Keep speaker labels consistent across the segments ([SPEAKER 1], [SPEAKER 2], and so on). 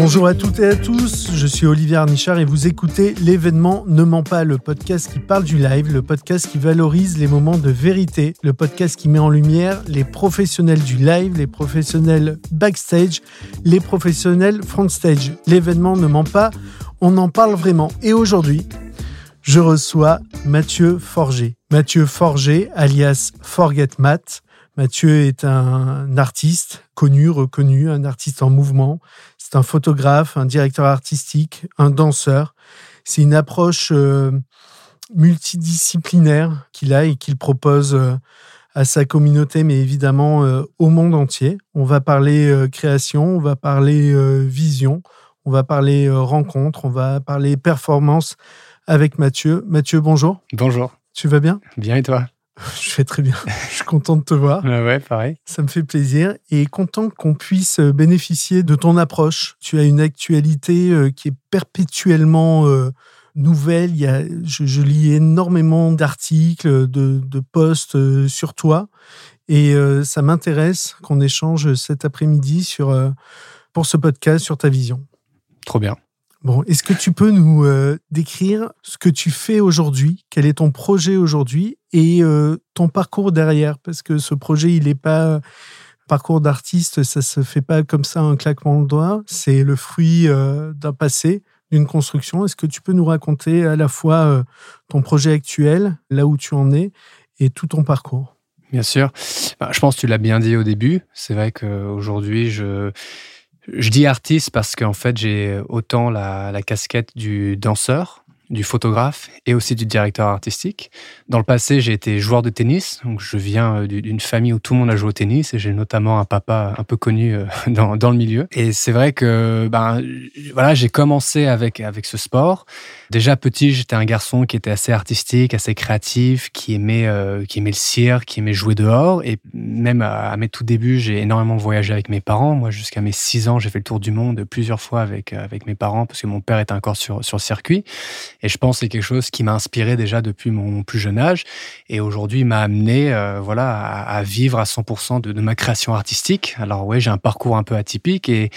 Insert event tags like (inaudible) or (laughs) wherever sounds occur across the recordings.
[SPEAKER 1] Bonjour à toutes et à tous, je suis Olivier Arnichard et vous écoutez l'événement Ne ment pas, le podcast qui parle du live, le podcast qui valorise les moments de vérité, le podcast qui met en lumière les professionnels du live, les professionnels backstage, les professionnels frontstage. L'événement Ne ment pas, on en parle vraiment. Et aujourd'hui, je reçois Mathieu Forger. Mathieu Forger, alias Forget Matt. Mathieu est un artiste connu, reconnu, un artiste en mouvement. C'est un photographe, un directeur artistique, un danseur. C'est une approche euh, multidisciplinaire qu'il a et qu'il propose euh, à sa communauté, mais évidemment euh, au monde entier. On va parler création, on va parler vision, on va parler rencontre, on va parler performance avec Mathieu. Mathieu, bonjour.
[SPEAKER 2] Bonjour.
[SPEAKER 1] Tu vas bien?
[SPEAKER 2] Bien et toi? (laughs)
[SPEAKER 1] Je vais très bien. Je suis content de te voir.
[SPEAKER 2] ouais, pareil.
[SPEAKER 1] Ça me fait plaisir et content qu'on puisse bénéficier de ton approche. Tu as une actualité euh, qui est perpétuellement euh, nouvelle. Il y a, je, lis énormément d'articles, de, de, posts euh, sur toi et ça m'intéresse qu'on échange cet après-midi sur pour ce podcast sur ta vision.
[SPEAKER 2] Trop bien.
[SPEAKER 1] Bon, est-ce que tu peux nous euh, décrire ce que tu fais aujourd'hui? Quel est ton projet aujourd'hui? Et euh, ton parcours derrière? Parce que ce projet, il n'est pas parcours d'artiste, ça se fait pas comme ça un claquement de doigts. C'est le fruit euh, d'un passé, d'une construction. Est-ce que tu peux nous raconter à la fois ton projet actuel, là où tu en es, et tout ton parcours?
[SPEAKER 2] Bien sûr. Bah, je pense que tu l'as bien dit au début. C'est vrai qu'aujourd'hui, je je dis artiste parce qu'en fait, j'ai autant la, casquette du danseur, du photographe et aussi du directeur artistique. Dans le passé, j'ai été joueur de tennis, donc je viens euh, d'une famille où tout le monde a joué au tennis et j'ai notamment un papa un peu connu euh, (laughs) dans, le milieu. Et c'est vrai que ben voilà, j'ai commencé avec avec ce sport. Déjà petit, j'étais un garçon qui était assez artistique, assez créatif, qui aimait euh, qui aimait le cirque, qui aimait jouer dehors et même à, mes tout débuts, j'ai énormément voyagé avec mes parents. Moi, jusqu'à mes 6 ans, j'ai fait le tour du monde plusieurs fois avec avec mes parents parce que mon père était encore sur sur le circuit. Et je pense que c'est quelque chose qui m'a inspiré déjà depuis mon plus jeune âge. Et aujourd'hui m'a amené euh, voilà, à, vivre à 100% de, ma création artistique. Alors ouais, j'ai un parcours un peu atypique et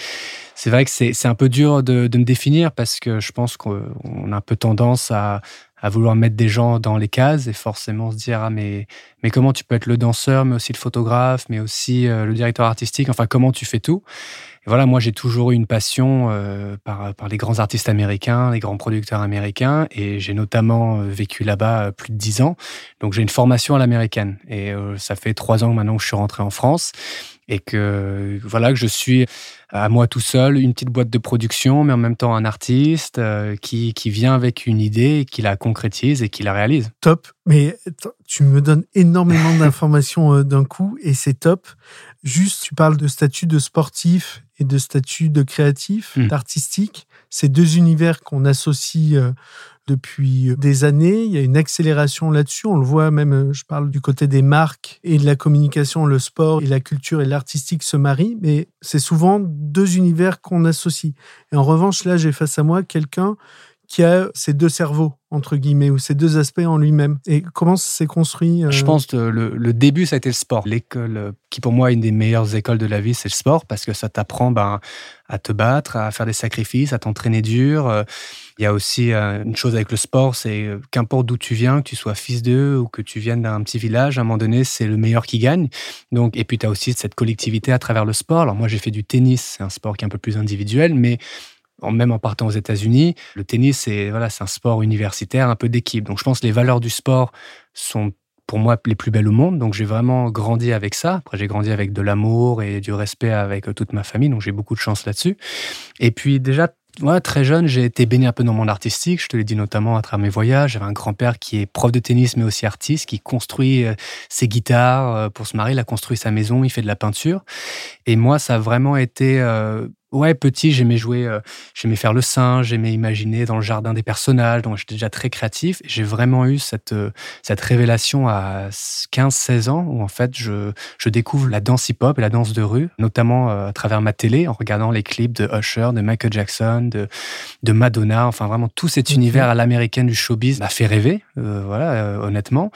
[SPEAKER 2] c'est vrai que c'est un peu dur de, me définir parce que je pense qu'on a un peu tendance à, à vouloir mettre des gens dans les cases et forcément se dire ah mais mais comment tu peux être le danseur mais aussi le photographe mais aussi euh, le directeur artistique? Enfin comment tu fais tout? Voilà, moi j'ai toujours eu une passion euh, par, par les grands artistes américains, les grands producteurs américains, et j'ai notamment euh, vécu là-bas euh, plus de dix ans. Donc j'ai une formation à l'américaine, et ça fait trois ans maintenant que je suis rentré en France, et que voilà que je suis à moi tout seul, une petite boîte de production, mais en même temps un artiste qui, qui vient avec une idée, qui la concrétise et qui la réalise.
[SPEAKER 1] Top, mais tu me donnes énormément (laughs) d'informations d'un coup et c'est top. Juste, tu parles de statut de sportif et de statut de créatif, hmm. d'artistique. Ces deux univers qu'on associe euh, depuis des années. Il y a une accélération là-dessus. On le voit même, euh, je parle du côté des marques et de la communication, le sport et la culture et l'artistique se marient, mais c'est souvent deux univers qu'on associe. Et en revanche, là, j'ai face à moi quelqu'un qui a ces deux cerveaux, entre guillemets, ou ces deux aspects en lui-même. Et comment c'est construit
[SPEAKER 2] euh Je pense que le, début, ça a été le sport. L'école, euh, qui pour moi est une des meilleures écoles de la vie, c'est le sport, parce que ça t'apprend ben, à te battre, à faire des sacrifices, à t'entraîner dur. Euh, il y a aussi une chose avec le sport, c'est qu'importe d'où tu viens, que tu sois fils d'eux ou que tu viennes d'un petit village, à un moment donné, c'est le meilleur qui gagne. Donc, et puis, tu as aussi cette collectivité à travers le sport. Alors, moi, j'ai fait du tennis, c'est un sport qui est un peu plus individuel, mais même en partant aux États-Unis, le tennis, c'est voilà, un sport universitaire, un peu d'équipe. Donc je pense que les valeurs du sport sont pour moi les plus belles au monde. Donc j'ai vraiment grandi avec ça. Après j'ai grandi avec de l'amour et du respect avec toute ma famille. Donc j'ai beaucoup de chance là-dessus. Et puis déjà moi, très jeune, j'ai été baigné un peu dans mon artistique. Je te l'ai dit notamment à travers mes voyages. J'avais un grand-père qui est prof de tennis, mais aussi artiste, qui construit euh, ses guitares euh, pour se marier. Il a construit sa maison, il fait de la peinture. Et moi, ça a vraiment été euh, Ouais, petit, j'aimais jouer, euh, j'aimais faire le singe, j'aimais imaginer dans le jardin des personnages, donc j'étais déjà très créatif. J'ai vraiment eu cette, euh, cette révélation à 15-16 ans où en fait je, je découvre la danse hip-hop et la danse de rue, notamment euh, à travers ma télé, en regardant les clips de Usher, de Michael Jackson, de, de Madonna, enfin vraiment tout cet univers à l'américaine du showbiz m'a fait rêver, voilà, honnêtement.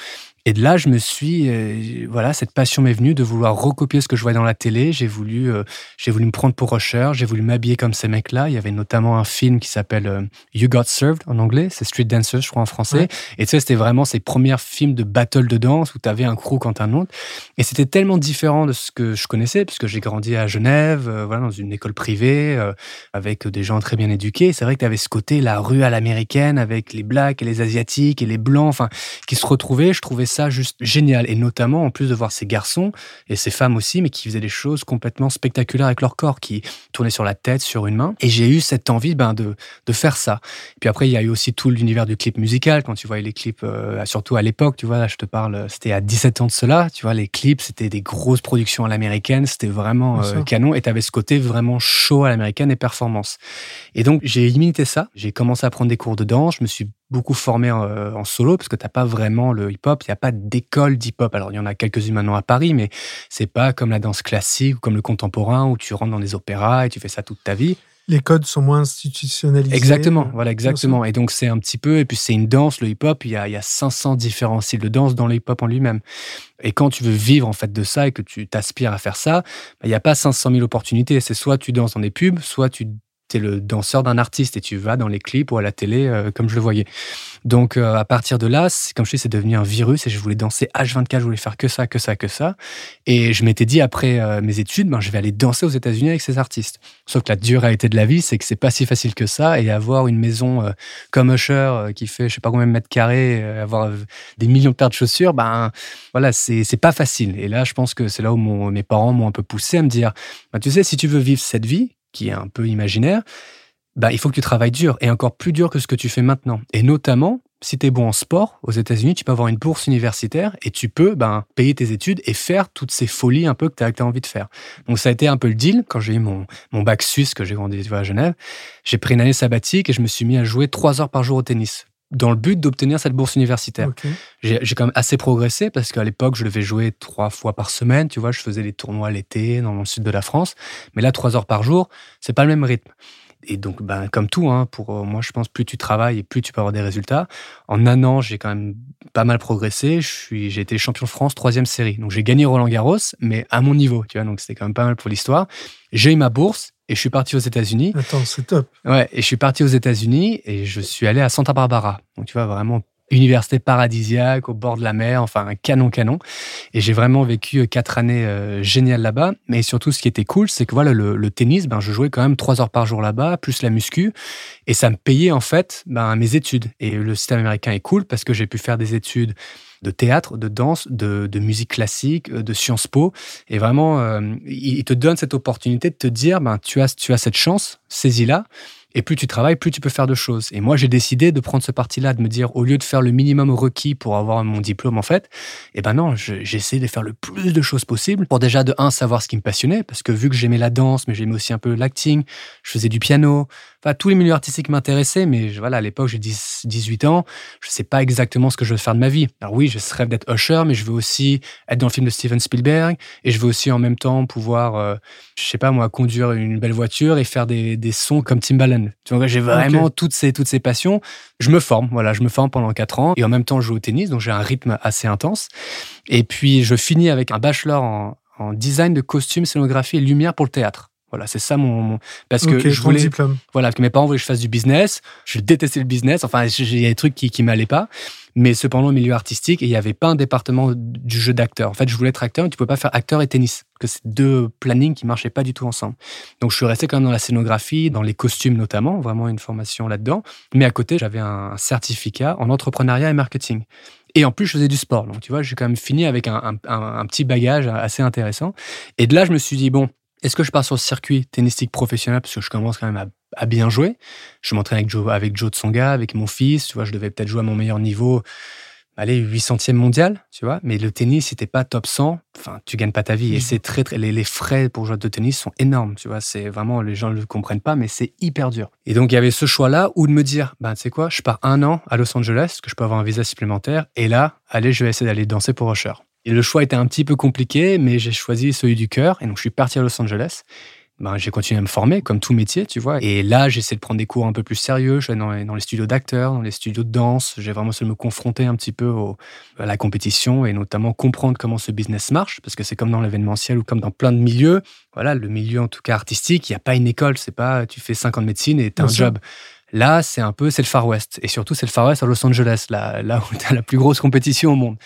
[SPEAKER 2] Et de là, je me suis, euh, voilà, cette passion m'est venue de vouloir recopier ce que je voyais dans la télé. J'ai voulu, euh, j'ai voulu me prendre pour Rusher, j'ai voulu m'habiller comme ces mecs-là. Il y avait notamment un film qui s'appelle euh, You Got Served en anglais, c'est Street Dancers, je crois en français. Et tu sais, c'était vraiment ces premiers films de battle de danse où tu avais un crew contre un autre. Et c'était tellement différent de ce que je connaissais, puisque j'ai grandi à Genève, voilà, dans une école privée, avec des gens très bien éduqués. C'est vrai que tu avais ce côté, la rue à l'américaine, avec les blacks et les asiatiques et les blancs, enfin, qui se retrouvaient. Je trouvais ça juste génial. Et notamment, en plus de voir ces garçons et ces femmes aussi, mais qui faisaient des choses complètement spectaculaires avec leur corps, qui tournaient sur la tête, sur une main. Et j'ai eu cette envie ben, de, de faire ça. Et puis après, il y a eu aussi tout l'univers du clip musical. Quand tu voyais les clips, euh, surtout à l'époque, tu vois, là, je te parle, c'était à 17 ans de cela. Tu vois, les clips, c'était des grosses productions à l'américaine. C'était vraiment euh, canon. Et tu avais ce côté vraiment chaud à l'américaine et performance. Et donc, j'ai imité ça. J'ai commencé à prendre des cours de danse. Je me suis beaucoup formé euh, en, solo parce que t'as pas vraiment le hip-hop, il n'y a pas d'école d'hip-hop. Alors il y en a quelques-unes maintenant à Paris, mais c'est pas comme la danse classique ou comme le contemporain où tu rentres dans des opéras et tu fais ça toute ta vie.
[SPEAKER 1] Les codes sont moins institutionnalisés.
[SPEAKER 2] Exactement, voilà, exactement. Et donc c'est un petit peu, et puis c'est une danse, le hip-hop, il y a, il y a 500 différents styles de danse dans le hip-hop en lui-même. Et quand tu veux vivre en fait de ça et que tu t'aspires à faire ça, bah, il n'y a pas 500 000 opportunités. C'est soit tu danses dans des pubs, soit tu le danseur d'un artiste et tu vas dans les clips ou à la télé euh, comme je le voyais. Donc euh, à partir de là, comme je dis, c'est devenu un virus et je voulais danser H24, je voulais faire que ça, que ça, que ça. Et je m'étais dit après euh, mes études, ben, je vais aller danser aux États-Unis avec ces artistes. Sauf que la dure de la vie, c'est que c'est pas si facile que ça et avoir une maison comme Usher qui fait je sais pas combien de mètres carrés, avoir des millions de paires de chaussures, ben voilà, c'est c'est pas facile. Et là, je pense que c'est là où mes parents m'ont un peu poussé à me dire, ben, tu sais, si tu veux vivre cette vie, qui est un peu imaginaire, bah, il faut que tu travailles dur et encore plus dur que ce que tu fais maintenant. Et notamment, si tu es bon en sport, aux États-Unis, tu peux avoir une bourse universitaire et tu peux ben, payer tes études et faire toutes ces folies un peu que tu as, envie de faire. Donc ça a été un peu le deal quand j'ai eu mon, mon bac suisse que j'ai grandi à Genève. J'ai pris une année sabbatique et je me suis mis à jouer trois heures par jour au tennis dans le but d'obtenir cette bourse universitaire. J'ai quand même assez progressé parce qu'à l'époque, je devais jouer trois fois par semaine. Tu vois, je faisais des tournois l'été dans le sud de la France. Mais là, trois heures par jour, c'est pas le même rythme. Et donc, ben, comme tout, hein, pour euh, moi, je pense plus tu travailles et plus tu peux avoir des résultats. En un an, j'ai quand même pas mal progressé. J'ai été champion de France troisième série. Donc, j'ai gagné Roland Garros, mais à mon niveau, tu vois. Donc, c'était quand même pas mal pour l'histoire. J'ai eu ma bourse et je suis parti aux États-Unis.
[SPEAKER 1] Attends, c'est top.
[SPEAKER 2] Ouais, et je suis parti aux États-Unis et je suis allé à Santa Barbara. Donc, tu vois, vraiment université paradisiaque au bord de la mer, enfin un canon canon. Et j'ai vraiment vécu euh, quatre années euh, géniales là-bas. Mais surtout, ce qui était cool, c'est que voilà, le, tennis, ben, je jouais quand même trois heures par jour là-bas, plus la muscu. Et ça me payait en fait ben, mes études. Et le système américain est cool parce que j'ai pu faire des études de théâtre, de danse, de, musique classique, euh, de Sciences Po. Et vraiment, il te donne cette opportunité de te dire, ben, tu, as, tu as cette chance, saisis-la. Et plus tu travailles, plus tu peux faire de choses. Et moi, j'ai décidé de prendre ce parti-là, de me dire, au lieu de faire le minimum requis pour avoir mon diplôme, en fait, eh ben non, j'essaie de faire le plus de choses possible pour déjà, de un, savoir ce qui me passionnait, parce que vu que j'aimais la danse, mais j'aimais aussi un peu l'acting, je faisais du piano, enfin, tous les milieux artistiques m'intéressaient, mais voilà, à l'époque, j'ai 18 ans, je sais pas exactement ce que je veux faire de ma vie. Alors oui, je rêve d'être usher, mais je veux aussi être dans le film de Steven Spielberg, et je veux aussi en même temps pouvoir, euh, je sais pas moi, conduire une belle voiture et faire des, des sons comme Timbaland. Tu vois, j'ai vraiment toutes ces toutes ces passions. Je me forme, voilà, je me forme pendant quatre ans et en même temps je joue au tennis, donc j'ai un rythme assez intense. Et puis je finis avec un bachelor en, en design de costumes, scénographie et lumière pour le théâtre. Voilà, c'est ça mon, parce que je voulais
[SPEAKER 1] diplôme.
[SPEAKER 2] voilà que mes parents voulaient que je fasse du business. Je détestais le business. Enfin, il y a des trucs qui qui m'allaient pas. Mais cependant, au milieu artistique, il n'y avait pas un département du jeu d'acteur. En fait, je voulais être acteur, mais tu pouvais pas faire acteur et tennis, que c'est deux plannings qui marchaient pas du tout ensemble. Donc, je suis resté quand même dans la scénographie, dans les costumes notamment, vraiment une formation là-dedans. Mais à côté, j'avais un certificat en entrepreneuriat et marketing. Et en plus, je faisais du sport. Donc, tu vois, j'ai quand même fini avec un, un, petit bagage assez intéressant. Et de là, je me suis dit, bon, est-ce que je pars sur le circuit tennistique professionnel parce que je commence quand même à à bien jouer? Je m'entraîne avec Joe, avec Joe Tsonga, avec mon fils. Tu vois, je devais peut-être jouer à mon meilleur niveau, allez, 800e mondial, tu vois. Mais le tennis, t'es pas top 100, enfin, tu gagnes pas ta vie. Et c'est très, très, les, frais pour jouer de tennis sont énormes, tu vois. C'est vraiment, les gens ne le comprennent pas, mais c'est hyper dur. Et donc, il y avait ce choix-là ou de me dire, ben, tu sais quoi, je pars un an à Los Angeles, que je peux avoir un visa supplémentaire. Et là, allez, je vais essayer d'aller danser pour Usher. Et le choix était un petit peu compliqué, mais j'ai choisi celui du cœur. Et donc, je suis parti à Los Angeles. ben, j'ai continué à me former, comme tout métier, tu vois. Et là, j'essaie de prendre des cours un peu plus sérieux. Je suis dans les, dans les studios d'acteurs, dans les studios de danse. J'ai vraiment essayé de me confronter un petit peu à la compétition et notamment comprendre comment ce business marche, parce que c'est comme dans l'événementiel ou comme dans plein de milieux. Voilà, le milieu en tout cas artistique, il n'y a pas une école. C'est pas tu fais 5 ans de médecine et tu as un job. Là, c'est un peu, c'est le Far West. Et surtout, c'est le Far West à Los Angeles, là, là où tu as la plus grosse compétition au monde.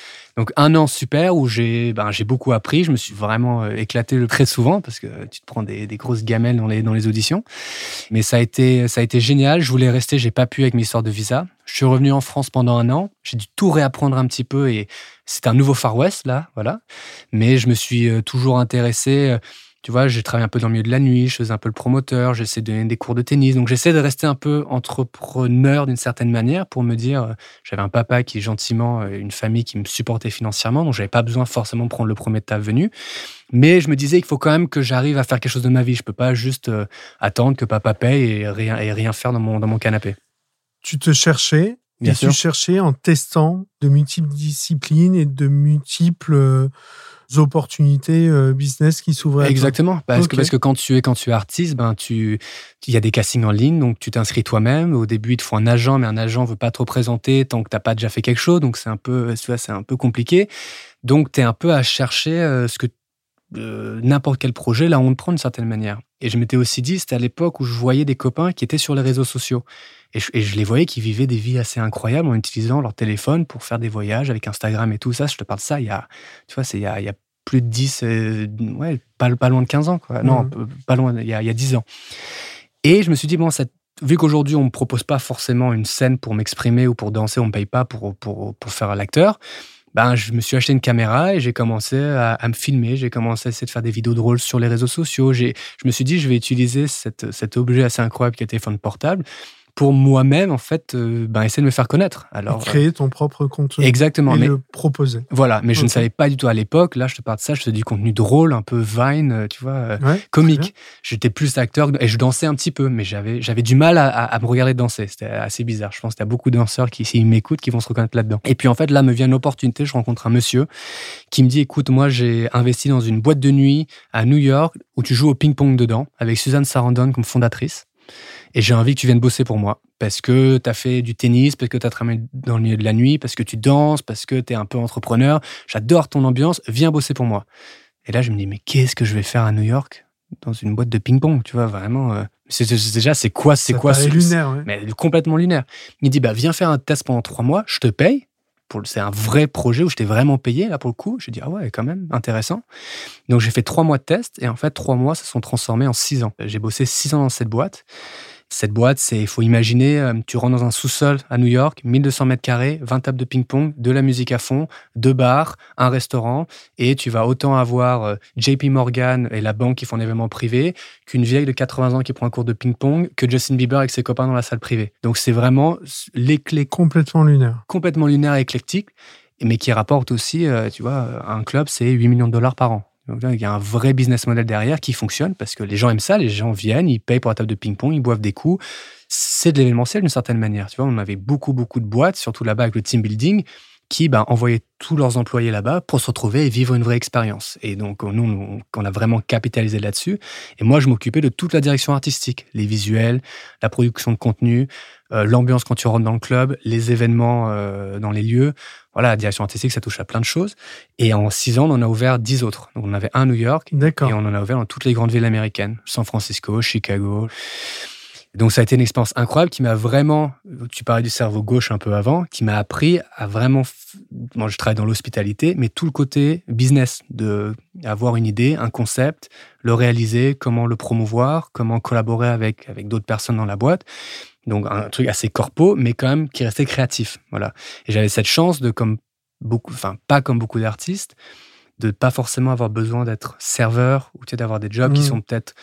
[SPEAKER 2] Donc, un an super où j'ai ben, j'ai beaucoup appris. Je me suis vraiment euh, éclaté très souvent parce que tu te prends des, des, grosses gamelles dans les, dans les auditions. Mais ça a, été, ça a été génial. Je voulais rester, j'ai pas pu avec mes histoires de visa. Je suis revenu en France pendant un an. J'ai dû tout réapprendre un petit peu et c'est un nouveau Far West, là, voilà. Mais je me suis euh, toujours intéressé euh, tu vois, j'ai travaillé un peu dans le milieu de la nuit, je faisais un peu le promoteur, j'essaie de donner des cours de tennis. Donc, j'essaie de rester un peu entrepreneur d'une certaine manière pour me dire, euh, j'avais un papa qui, gentiment, euh, une famille qui me supportait financièrement, donc j'avais pas besoin forcément de prendre le premier de venu. Mais je me disais qu'il faut quand même que j'arrive à faire quelque chose de ma vie. Je peux pas juste euh, attendre que papa paye et rien, et rien faire dans mon, dans mon canapé.
[SPEAKER 1] Tu te cherchais, Bien et sûr. tu cherchais en testant de multiples disciplines et de multiples opportunités euh, business qui s'ouvraient.
[SPEAKER 2] Exactement, parce que parce que quand tu es quand tu es artiste, ben tu il y a des castings en ligne, donc tu t'inscris toi-même. Au début, il te faut un agent, mais un agent veut pas trop présenter tant que tu n'as pas déjà fait quelque chose, donc c'est un peu tu vois, c'est un peu compliqué. Donc tu es un peu à chercher euh, ce que euh, n'importe quel projet, là, on te prend d'une certaine manière. Et je m'étais aussi dit, c'était à l'époque où je voyais des copains qui étaient sur les réseaux sociaux. Et je, les voyais qui vivaient des vies assez incroyables en utilisant leur téléphone pour faire des voyages avec Instagram et tout ça. Je te parle de ça il y a, tu vois, c'est il y a, plus de 10, euh, ouais, pas, pas loin de 15 ans, quoi. Non, mmh. pas loin, il y, a, il y a 10 ans. Et je me suis dit, bon, cette, vu qu'aujourd'hui, on ne me propose pas forcément une scène pour m'exprimer ou pour danser, on ne me paye pas pour, pour, pour faire l'acteur, ben, je me suis acheté une caméra et j'ai commencé à, me filmer. J'ai commencé à essayer de faire des vidéos drôles sur les réseaux sociaux. Je me suis dit, je vais utiliser cet objet assez incroyable qui est téléphone portable pour moi-même, en fait, euh, ben, essayer de me faire connaître.
[SPEAKER 1] Alors, créer ton propre contenu.
[SPEAKER 2] Exactement.
[SPEAKER 1] Et
[SPEAKER 2] mais,
[SPEAKER 1] le proposer.
[SPEAKER 2] Voilà, mais je ne savais pas du tout à l'époque. Là, je te parle de ça, je te dis du contenu drôle, un peu Vine, euh, tu vois, euh, comique. J'étais plus acteur et je dansais un petit peu, mais j'avais, j'avais du mal à, à, me regarder danser. C'était assez bizarre. Je pense qu'il y a beaucoup de danseurs qui, s'ils m'écoutent, qui vont se reconnaître là-dedans. Et puis, en fait, là me vient une opportunité. Je rencontre un monsieur qui me dit, écoute, moi, j'ai investi dans une boîte de nuit à New York où tu joues au ping-pong dedans avec Suzanne Sarandon comme fondatrice. Et j'ai envie que tu viennes bosser pour moi. Parce que tu as fait du tennis, parce que tu as travaillé dans le milieu de la nuit, parce que tu danses, parce que tu es un peu entrepreneur. J'adore ton ambiance. Viens bosser pour moi. Et là, je me dis, mais qu'est-ce que je vais faire à New York dans une boîte de ping-pong Tu vois, vraiment. Euh, c'est, déjà, c'est quoi C'est quoi
[SPEAKER 1] C'est lunaire,
[SPEAKER 2] Mais complètement lunaire. Il dit, bah, viens faire un test pendant trois mois, je te paye. C'est un vrai projet où je t'ai vraiment payé, là, pour le coup. J'ai dit, ah ouais, quand même, intéressant. Donc, j'ai fait trois mois de test et en fait, trois mois se sont transformés en six ans. J'ai bossé six ans dans cette boîte. Cette boîte, c'est, il faut imaginer, euh, tu rentres dans un sous-sol à New York, 1200 mètres carrés, 20 tables de ping-pong, de la musique à fond, deux bars, un restaurant, et tu vas autant avoir euh, JP Morgan et la banque qui font un événement privé qu'une vieille de 80 ans qui prend un cours de ping-pong, que Justin Bieber avec ses copains dans la salle privée. Donc c'est vraiment l'éclat
[SPEAKER 1] complètement lunaire,
[SPEAKER 2] complètement lunaire et éclectique, mais qui rapporte aussi, euh, tu vois, un club, c'est 8 millions de dollars par an. Il y a un vrai business model derrière qui fonctionne parce que les gens aiment ça, les gens viennent, ils payent pour la table de ping-pong, ils boivent des coups. C'est de l'événementiel d'une certaine manière. Tu vois, on avait beaucoup, beaucoup de boîtes, surtout là-bas avec le team building, qui ben, envoyaient tous leurs employés là-bas pour se retrouver et vivre une vraie expérience. Et donc, nous, on a vraiment capitalisé là-dessus. Et moi, je m'occupais de toute la direction artistique, les visuels, la production de contenu, euh, l'ambiance quand tu rentres dans le club, les événements euh, dans les lieux. Voilà, la direction artistique, ça touche à plein de choses. Et en six ans, on en a ouvert dix autres. Donc, on avait un à New York et on en a ouvert dans toutes les grandes villes américaines, San Francisco, Chicago. Donc ça a été une expérience incroyable qui m'a vraiment, tu parlais du cerveau gauche un peu avant, qui m'a appris à vraiment, moi je travaille dans l'hospitalité, mais tout le côté business, de avoir une idée, un concept, le réaliser, comment le promouvoir, comment collaborer avec, avec d'autres personnes dans la boîte. Donc un truc assez corpo, mais quand même qui restait créatif. Voilà. Et j'avais cette chance de, comme beaucoup, enfin pas comme beaucoup d'artistes, de pas forcément avoir besoin d'être serveur ou d'avoir des jobs qui mmh. sont peut-être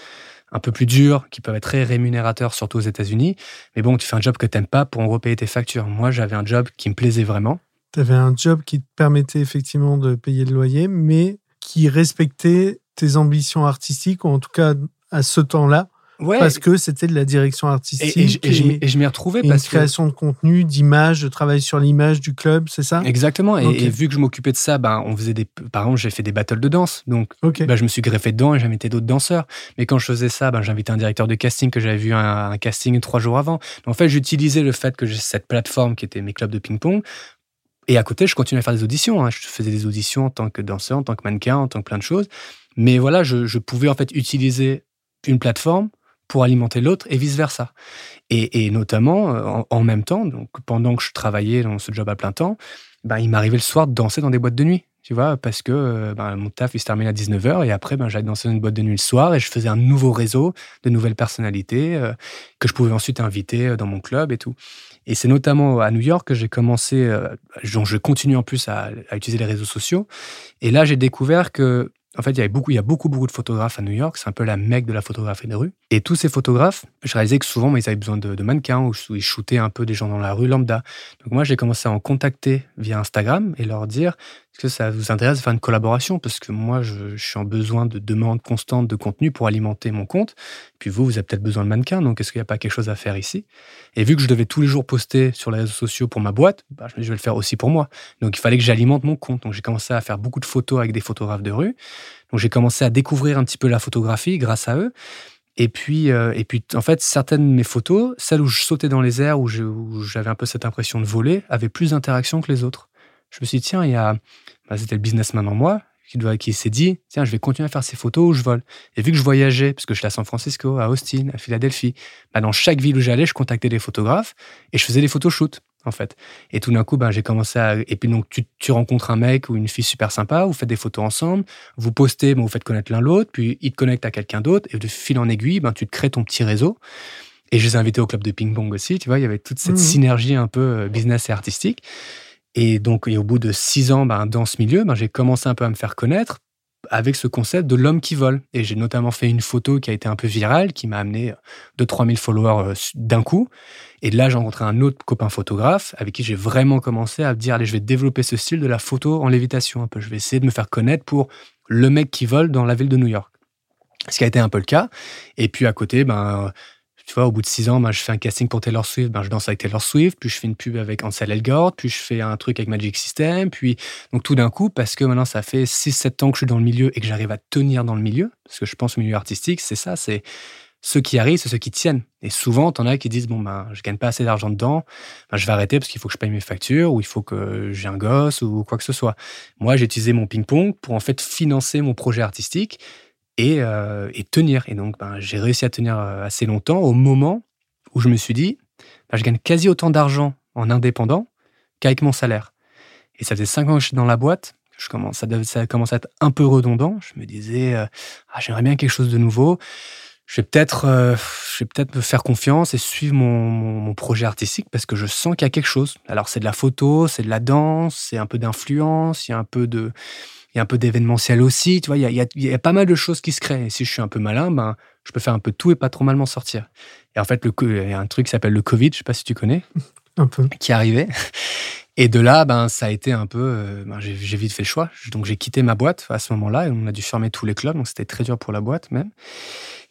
[SPEAKER 2] un peu plus durs, qui peuvent être très rémunérateurs, surtout aux États-Unis. Mais bon, tu fais un job que tu n'aimes pas pour en repayer tes factures. Moi, j'avais un job qui me plaisait vraiment.
[SPEAKER 1] Tu avais un job qui te permettait effectivement de payer le loyer, mais qui respectait tes ambitions artistiques, ou en tout cas à ce temps-là, parce que c'était de la direction artistique.
[SPEAKER 2] Et, je m'y retrouvais
[SPEAKER 1] parce une création de contenu, d'image, de travail sur l'image du club, c'est ça?
[SPEAKER 2] Exactement. Et, vu que je m'occupais de ça, ben, on faisait des. Par exemple, j'ai fait des battles de danse. Donc, ben, je me suis greffé dedans et j'invitais d'autres danseurs. Mais quand je faisais ça, ben, j'invitais un directeur de casting que j'avais vu un, casting trois jours avant. en fait, j'utilisais le fait que j'ai cette plateforme qui était mes clubs de ping-pong et à côté, je continuais à faire des auditions. Hein. Je faisais des auditions en tant que danseur, en tant que mannequin, en tant que plein de choses. Mais voilà, je, pouvais en fait utiliser une plateforme pour alimenter l'autre et vice-versa. Et, notamment, euh, en, même temps, donc pendant que je travaillais dans ce job à plein temps, ben, il m'arrivait le soir de danser dans des boîtes de nuit tu vois, parce que euh, ben, mon taf, il se termine à 19h et après, ben, j'allais danser dans une boîte de nuit le soir et je faisais un nouveau réseau de nouvelles personnalités euh, que je pouvais ensuite inviter dans mon club et tout. Et c'est notamment à New York que j'ai commencé, dont je continue en plus à, utiliser les réseaux sociaux. Et là, j'ai découvert que en fait, il y, avait beaucoup, il y a beaucoup, beaucoup de photographes à New York. C'est un peu la mecque de la photographie de rue. Et tous ces photographes, je réalisais que souvent, ils avaient besoin de, mannequins ou, ils shootaient un peu des gens dans la rue lambda. Donc moi, j'ai commencé à en contacter via Instagram et leur dire est-ce que ça vous intéresse de faire une collaboration? Parce que moi, je, suis en besoin de demandes constantes de contenu pour alimenter mon compte. Puis vous, vous avez peut-être besoin de mannequins. Donc est-ce qu'il n'y a pas quelque chose à faire ici? Et vu que je devais tous les jours poster sur les réseaux sociaux pour ma boîte, bah, je vais le faire aussi pour moi. Donc il fallait que j'alimente mon compte. Donc j'ai commencé à faire beaucoup de photos avec des photographes de rue. Donc j'ai commencé à découvrir un petit peu la photographie grâce à eux. Et puis, euh, et puis, en fait, certaines de mes photos, celles où je sautais dans les airs, où j'avais un peu cette impression de voler, avaient plus d'interaction que les autres. Je me suis dit, tiens, il y a, bah, c'était le businessman en moi qui, doit, qui s'est dit, tiens, je vais continuer à faire ces photos où je vole. Et vu que je voyageais, parce que je suis à San Francisco, à Austin, à Philadelphie, bah, dans chaque ville où j'allais, je contactais des photographes et je faisais des photoshoots en fait. Et tout d'un coup, ben, j'ai commencé à. Et puis, donc, tu, rencontres un mec ou une fille super sympa, vous faites des photos ensemble, vous postez, ben, vous faites connaître l'un l'autre, puis il te connecte à quelqu'un d'autre, et de fil en aiguille, ben, tu te crées ton petit réseau. Et je les ai invités au club de ping-pong aussi, tu vois, il y avait toute cette mmh. synergie un peu euh, business et artistique. Et donc, au bout de six ans ben, dans ce milieu, ben, j'ai commencé un peu à me faire connaître avec ce concept de l'homme qui vole. Et j'ai notamment fait une photo qui a été un peu virale, qui m'a amené 2-3 000 followers euh, d'un coup. Et là, j'ai rencontré un autre copain photographe avec qui j'ai vraiment commencé à dire, allez, je vais développer ce style de la photo en lévitation un peu. Je vais essayer de me faire connaître pour le mec qui vole dans la ville de New York. Ce qui a été un peu le cas. Et puis à côté, ben, tu vois, au bout de six ans, ben, je fais un casting pour Taylor Swift, ben, je danse avec Taylor Swift, puis je fais une pub avec Ansel Elgort, puis je fais un truc avec Magic System, puis donc tout d'un coup, parce que maintenant ça fait 6-7 ans que je suis dans le milieu et que j'arrive à tenir dans le milieu, parce que je pense au milieu artistique, c'est ça, c'est ceux qui arrivent, c'est ceux qui tiennent. Et souvent, t'en as qui disent bon ben, je gagne pas assez d'argent dedans, ben, je vais arrêter parce qu'il faut que je paye mes factures ou il faut que j'ai un gosse ou quoi que ce soit. Moi, j'ai utilisé mon ping-pong pour en fait financer mon projet artistique euh, et, tenir. Et donc, ben, j'ai réussi à tenir euh, assez longtemps au moment où je me suis dit, ben, je gagne quasi autant d'argent en indépendant qu'avec mon salaire. Et ça faisait cinq ans que je suis dans la boîte. Je commence, ça, ça commence à être un peu redondant. Je me disais, euh, ah, j'aimerais bien quelque chose de nouveau. Je vais peut-être, je vais peut-être me faire confiance et suivre mon, mon, projet artistique parce que je sens qu'il y a quelque chose. Alors c'est de la photo, c'est de la danse, c'est un peu d'influence, il y a un peu de, il y a un peu d'événementiel aussi, tu vois, il y, a, pas mal de choses qui se créent. Et si je suis un peu malin, ben, je peux faire un peu tout et pas trop mal m'en sortir. Et en fait, le, il y a un truc qui s'appelle le Covid, je sais pas si tu connais,
[SPEAKER 1] un peu.
[SPEAKER 2] qui est arrivé. Et de là, ben, ça a été un peu. Euh, ben, j'ai vite fait le choix. Donc, j'ai quitté ma boîte à ce moment-là et on a dû fermer tous les clubs. Donc, c'était très dur pour la boîte même.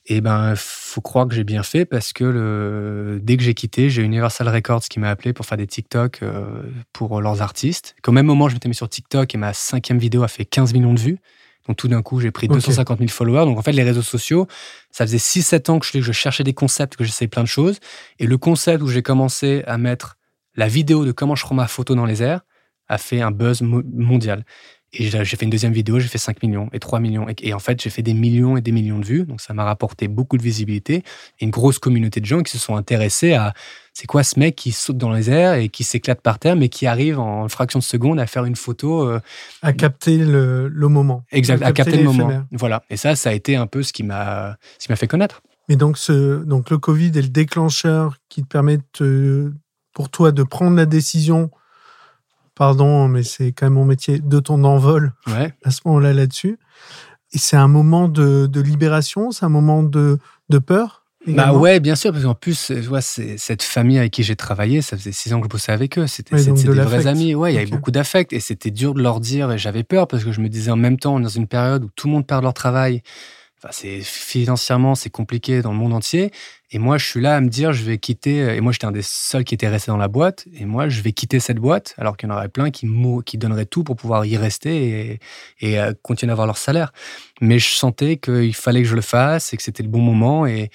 [SPEAKER 2] Et ben, faut croire que j'ai bien fait parce que le, dès que j'ai quitté, j'ai Universal Records qui m'a appelé pour faire des TikTok euh, pour leurs artistes. Au même moment, je m'étais mis sur TikTok et ma cinquième vidéo a fait 15 millions de vues. Donc tout d'un coup, j'ai pris 250 000 followers. Donc en fait, les réseaux sociaux, ça faisait 6-7 ans que je, je cherchais des concepts, que j'essayais plein de choses. Et le concept où j'ai commencé à mettre la vidéo de comment je prends ma photo dans les airs a fait un buzz mondial. Et j'ai fait une deuxième vidéo, j'ai fait 5 millions et 3 millions. Et, en fait, j'ai fait des millions et des millions de vues. Donc, ça m'a rapporté beaucoup de visibilité et une grosse communauté de gens qui se sont intéressés à c'est quoi ce mec qui saute dans les airs et qui s'éclate par terre, mais qui arrive en fraction de seconde à faire une photo. Euh,
[SPEAKER 1] à capter le, moment.
[SPEAKER 2] Exact, à capter, le moment. Voilà. Et ça, ça a été un peu ce qui m'a fait connaître.
[SPEAKER 1] Mais donc, ce, donc, le Covid est le déclencheur qui te permet pour toi de prendre la décision pardon, mais c'est quand même mon métier, de ton envol à ce moment-là là-dessus. Et c'est un moment de, libération, c'est un moment de, peur
[SPEAKER 2] bah ouais, bien sûr, parce qu'en plus, vois, cette famille avec qui j'ai travaillé, ça faisait six ans que je bossais avec eux. C'était des vrais amis. Ouais, il y avait beaucoup d'affect et c'était dur de leur dire. Et j'avais peur parce que je me disais en même temps, on est dans une période où tout le monde perd leur travail. Enfin, c'est financièrement, c'est compliqué dans le monde entier. Et moi, je suis là à me dire, je vais quitter. Et moi, j'étais un des seuls qui était resté dans la boîte. Et moi, je vais quitter cette boîte, alors qu'il y en aurait plein qui, qui donneraient tout pour pouvoir y rester et, et euh, continuer à avoir leur salaire. Mais je sentais qu'il fallait que je le fasse et que c'était le bon moment. Et,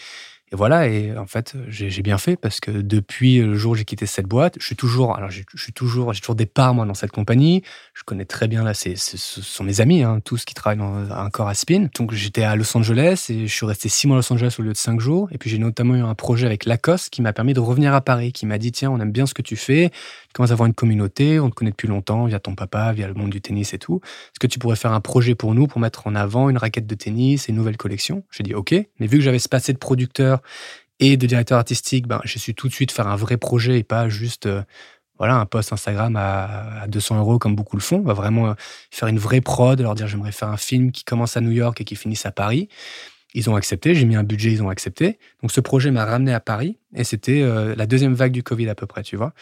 [SPEAKER 2] et voilà, et en fait, j'ai bien fait parce que depuis le jour où j'ai quitté cette boîte, je suis toujours, alors je toujours, j'ai toujours des parts moi dans cette compagnie. Je connais très bien là, c'est, ce sont mes amis, hein, tous qui travaillent dans un corps à spin. Donc j'étais à Los Angeles et je suis resté six mois à Los Angeles au lieu de cinq jours. Et puis j'ai notamment eu un projet avec Lacoste qui m'a permis de revenir à Paris, qui m'a dit tiens, on aime bien ce que tu fais, tu commences à avoir une communauté, on te connaît depuis longtemps via ton papa, via le monde du tennis et tout. Est-ce que tu pourrais faire un projet pour nous pour mettre en avant une raquette de tennis et une nouvelle collection? J'ai dit ok, mais vu que j'avais ce passé de producteur et de directeur artistique, ben, je suis tout de suite faire un vrai projet et pas juste euh, voilà, un post Instagram à, 200 euros comme beaucoup le font. On va vraiment euh, faire une vraie prod, leur dire j'aimerais faire un film qui commence à New York et qui finisse à Paris. Ils ont accepté, j'ai mis un budget, ils ont accepté. Donc ce projet m'a ramené à Paris et c'était euh, la deuxième vague du Covid à peu près, tu vois.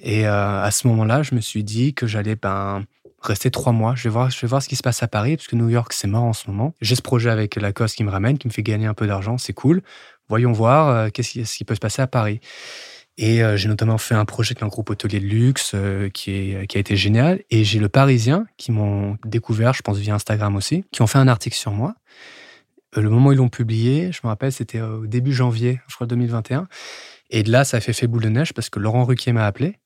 [SPEAKER 2] Et à ce moment-là, je me suis dit que j'allais ben, rester trois mois. Je vais, voir, je vais voir ce qui se passe à Paris, parce que New York, c'est mort en ce moment. J'ai ce projet avec Lacoste qui me ramène, qui me fait gagner un peu d'argent, c'est cool voyons voir euh, qu'est-ce qui, peut se passer à Paris. Et euh, j'ai notamment fait un projet avec un groupe hôtelier de luxe euh, qui, est, qui a été génial. Et j'ai le Parisien qui m'ont découvert, je pense via Instagram aussi, qui ont fait un article sur moi. le moment où ils l'ont publié, je me rappelle, c'était au début janvier, je crois 2021. Et de là, ça a fait fait boule de neige parce que Laurent Ruquier m'a appelé.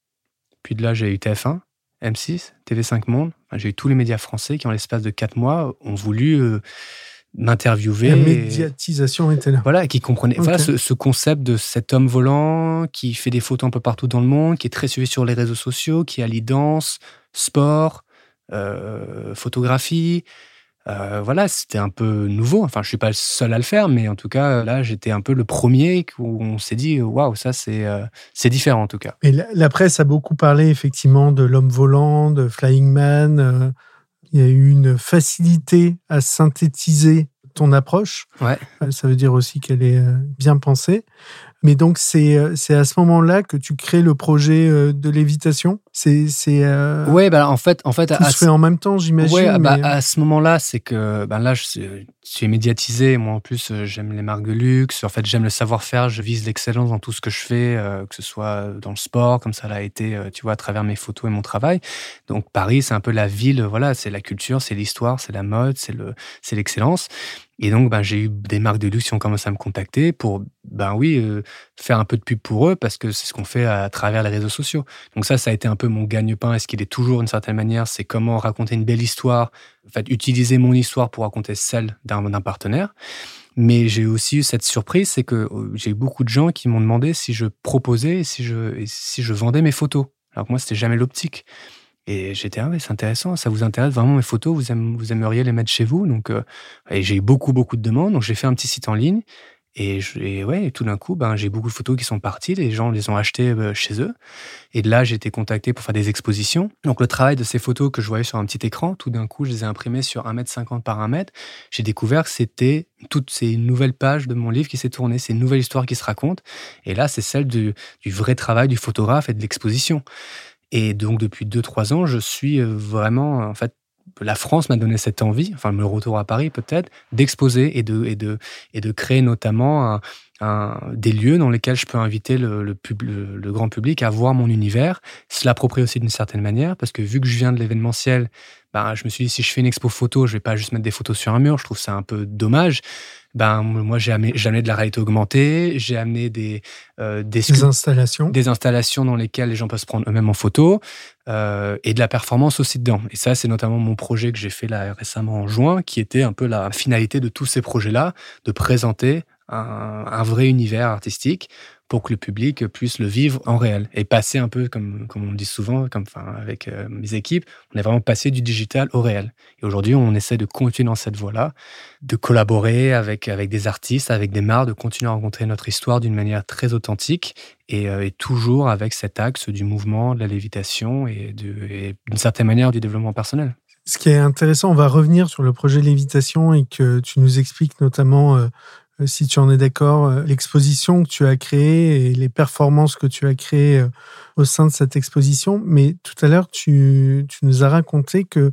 [SPEAKER 2] Puis de là, j'ai eu TF1, M6, TV5 Monde. j'ai eu tous les médias français qui, en l'espace de quatre mois, ont voulu m'interviewer.
[SPEAKER 1] La médiatisation était là.
[SPEAKER 2] Voilà, qui comprenait voilà, ce, concept de cet homme volant qui fait des photos un peu partout dans le monde, qui est très suivi sur les réseaux sociaux, qui allie danse, sport, euh, photographie. Euh, voilà, c'était un peu nouveau. Enfin, je suis pas le seul à le faire, mais en tout cas, là, j'étais un peu le premier où on s'est dit, waouh, ça, c'est euh, c'est différent en tout cas.
[SPEAKER 1] Et la, presse a beaucoup parlé effectivement de l'homme volant, de Flying Man. Il y a eu une facilité à synthétiser ton approche.
[SPEAKER 2] Ouais.
[SPEAKER 1] Euh, ça veut dire aussi qu'elle est euh, bien pensée. Mais donc, c'est, euh, c'est à ce moment-là que tu crées le projet de lévitation? C'est. c'est
[SPEAKER 2] Ouais, bah, en fait. En fait
[SPEAKER 1] tout se fait en même temps, j'imagine.
[SPEAKER 2] Ouais, bah, à ce moment-là, c'est que ben là, je, suis médiatisé. Moi, en plus, j'aime les marques de luxe. En fait, j'aime le savoir-faire. Je vise l'excellence dans tout ce que je fais, que ce soit dans le sport, comme ça l'a été, tu vois, à travers mes photos et mon travail. Donc, Paris, c'est un peu la ville. Voilà, c'est la culture, c'est l'histoire, c'est la mode, c'est le, c'est l'excellence. Et donc, ben, j'ai eu des marques de luxe qui ont commencé à me contacter pour, ben oui, euh, faire un peu de pub pour eux parce que c'est ce qu'on fait à, travers les réseaux sociaux. Donc ça, ça a été un peu mon gagne-pain. Est-ce qu'il est toujours d'une certaine manière C'est comment raconter une belle histoire, en fait, utiliser mon histoire pour raconter celle d'un partenaire. Mais j'ai aussi eu cette surprise, c'est que euh, j'ai eu beaucoup de gens qui m'ont demandé si je proposais si je, si je vendais mes photos. Alors que moi, c'était jamais l'optique. Et j'étais, ah ouais, c'est intéressant, ça vous intéresse vraiment mes photos, vous, vous aimeriez les mettre chez vous. Donc, euh, et j'ai eu beaucoup, beaucoup de demandes. Donc, j'ai fait un petit site en ligne. Et, je, ouais, tout d'un coup, ben, j'ai beaucoup de photos qui sont parties. Les gens les ont achetées euh, chez eux. Et de là, j'ai été contacté pour faire des expositions. Donc, le travail de ces photos que je voyais sur un petit écran, tout d'un coup, je les ai imprimées sur 1m50 par 1 m J'ai découvert que c'était toutes ces nouvelles pages de mon livre qui s'est tourné, ces nouvelles histoires qui se racontent. Et là, c'est celle du, du vrai travail du photographe et de l'exposition. Et donc, depuis 2-3 ans, je suis euh, vraiment, en fait, la France m'a donné cette envie, enfin le retour à Paris peut-être, d'exposer et de, créer notamment des lieux dans lesquels je peux inviter le, grand public à voir mon univers, se l'approprier aussi d'une certaine manière, parce que vu que je viens de l'événementiel, ben, je me suis dit si je fais une expo photo, je vais pas juste mettre des photos sur un mur, je trouve ça un peu dommage ben moi j'ai amené, amené, de la réalité augmentée, j'ai amené des,
[SPEAKER 1] euh, des, installations,
[SPEAKER 2] des installations dans lesquelles les gens peuvent se prendre eux-mêmes en photo euh, et de la performance aussi dedans. Et ça c'est notamment mon projet que j'ai fait là récemment en juin, qui était un peu la finalité de tous ces projets-là, de présenter un, vrai univers artistique pour que le public puisse le vivre en réel et passer un peu, comme, comme on dit souvent, comme, enfin, avec euh, mes équipes, on est vraiment passé du digital au réel. Et aujourd'hui, on essaie de continuer dans cette voie-là, de collaborer avec, avec des artistes, avec des marques, de continuer à rencontrer notre histoire d'une manière très authentique et, euh, et, toujours avec cet axe du mouvement, de la lévitation et d'une certaine manière du développement personnel.
[SPEAKER 1] Ce qui est intéressant, on va revenir sur le projet Lévitation et que tu nous expliques notamment euh, si tu en es d'accord, euh, l'exposition que tu as créée et les performances que tu as créées euh, au sein de cette exposition. Mais tout à l'heure, tu, tu, nous as raconté que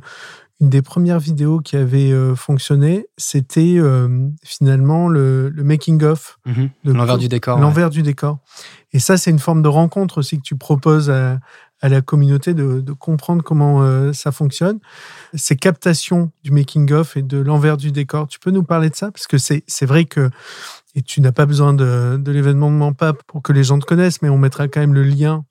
[SPEAKER 1] une des premières vidéos qui avait euh, fonctionné, c'était euh, finalement le, making-of.
[SPEAKER 2] Mhm. L'envers du décor.
[SPEAKER 1] L'envers du décor. Et ça, c'est une forme de rencontre aussi que tu proposes à, la communauté de, comprendre comment euh, ça fonctionne. Ces captations du making-of et de l'envers du décor, tu peux nous parler de ça? Parce que c'est vrai que et tu n'as pas besoin de, de l'événement de Mampa pour que les gens te connaissent, mais on mettra quand même le lien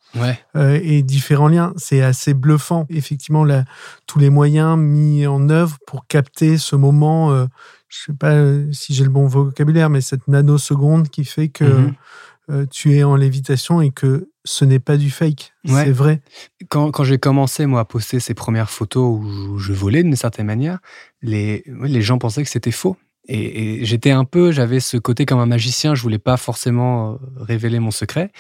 [SPEAKER 1] euh, et différents liens. C'est assez bluffant. Effectivement, là, tous les moyens mis en œuvre pour capter ce moment, euh, je ne sais pas euh, si j'ai le bon vocabulaire, mais cette nanoseconde qui fait que mhm. tu es en lévitation et que ce n'est pas du fake. C'est vrai.
[SPEAKER 2] Quand, quand j'ai commencé, moi, à poster ces premières photos où je volais d'une certaine manière, les, les gens pensaient que c'était faux. Et, j'étais un peu, j'avais ce côté comme un magicien, je voulais pas forcément euh, révéler mon secret.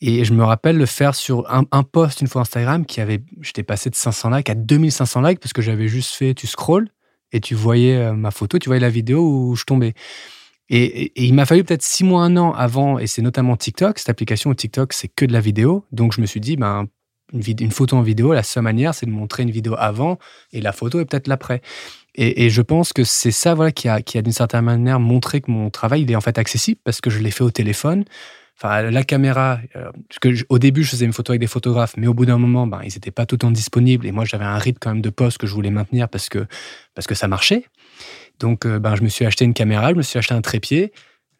[SPEAKER 2] Et je me rappelle le faire sur un, post une fois Instagram qui avait, j'étais passé de 500 likes à 2500 likes parce que j'avais juste fait, tu scrolls et tu voyais euh, ma photo, tu voyais la vidéo où je tombais. Et, il m'a fallu peut-être six mois, un an avant, et c'est notamment TikTok, cette application TikTok, c'est que de la vidéo. Donc je me suis dit, ben, une, photo en vidéo, la seule manière, c'est de montrer une vidéo avant et la photo est peut-être l'après. Et, je pense que c'est ça voilà, qui a, qui a d'une certaine manière montré que mon travail il est en fait accessible parce que je l'ai fait au téléphone. Enfin, la caméra, euh, parce que au début, je faisais une photo avec des photographes, mais au bout d'un moment, ben, ils n'étaient pas tout le temps disponibles. Et moi, j'avais un rythme quand même de poste que je voulais maintenir parce que, parce que ça marchait. Donc, euh, ben, je me suis acheté une caméra, je me suis acheté un trépied,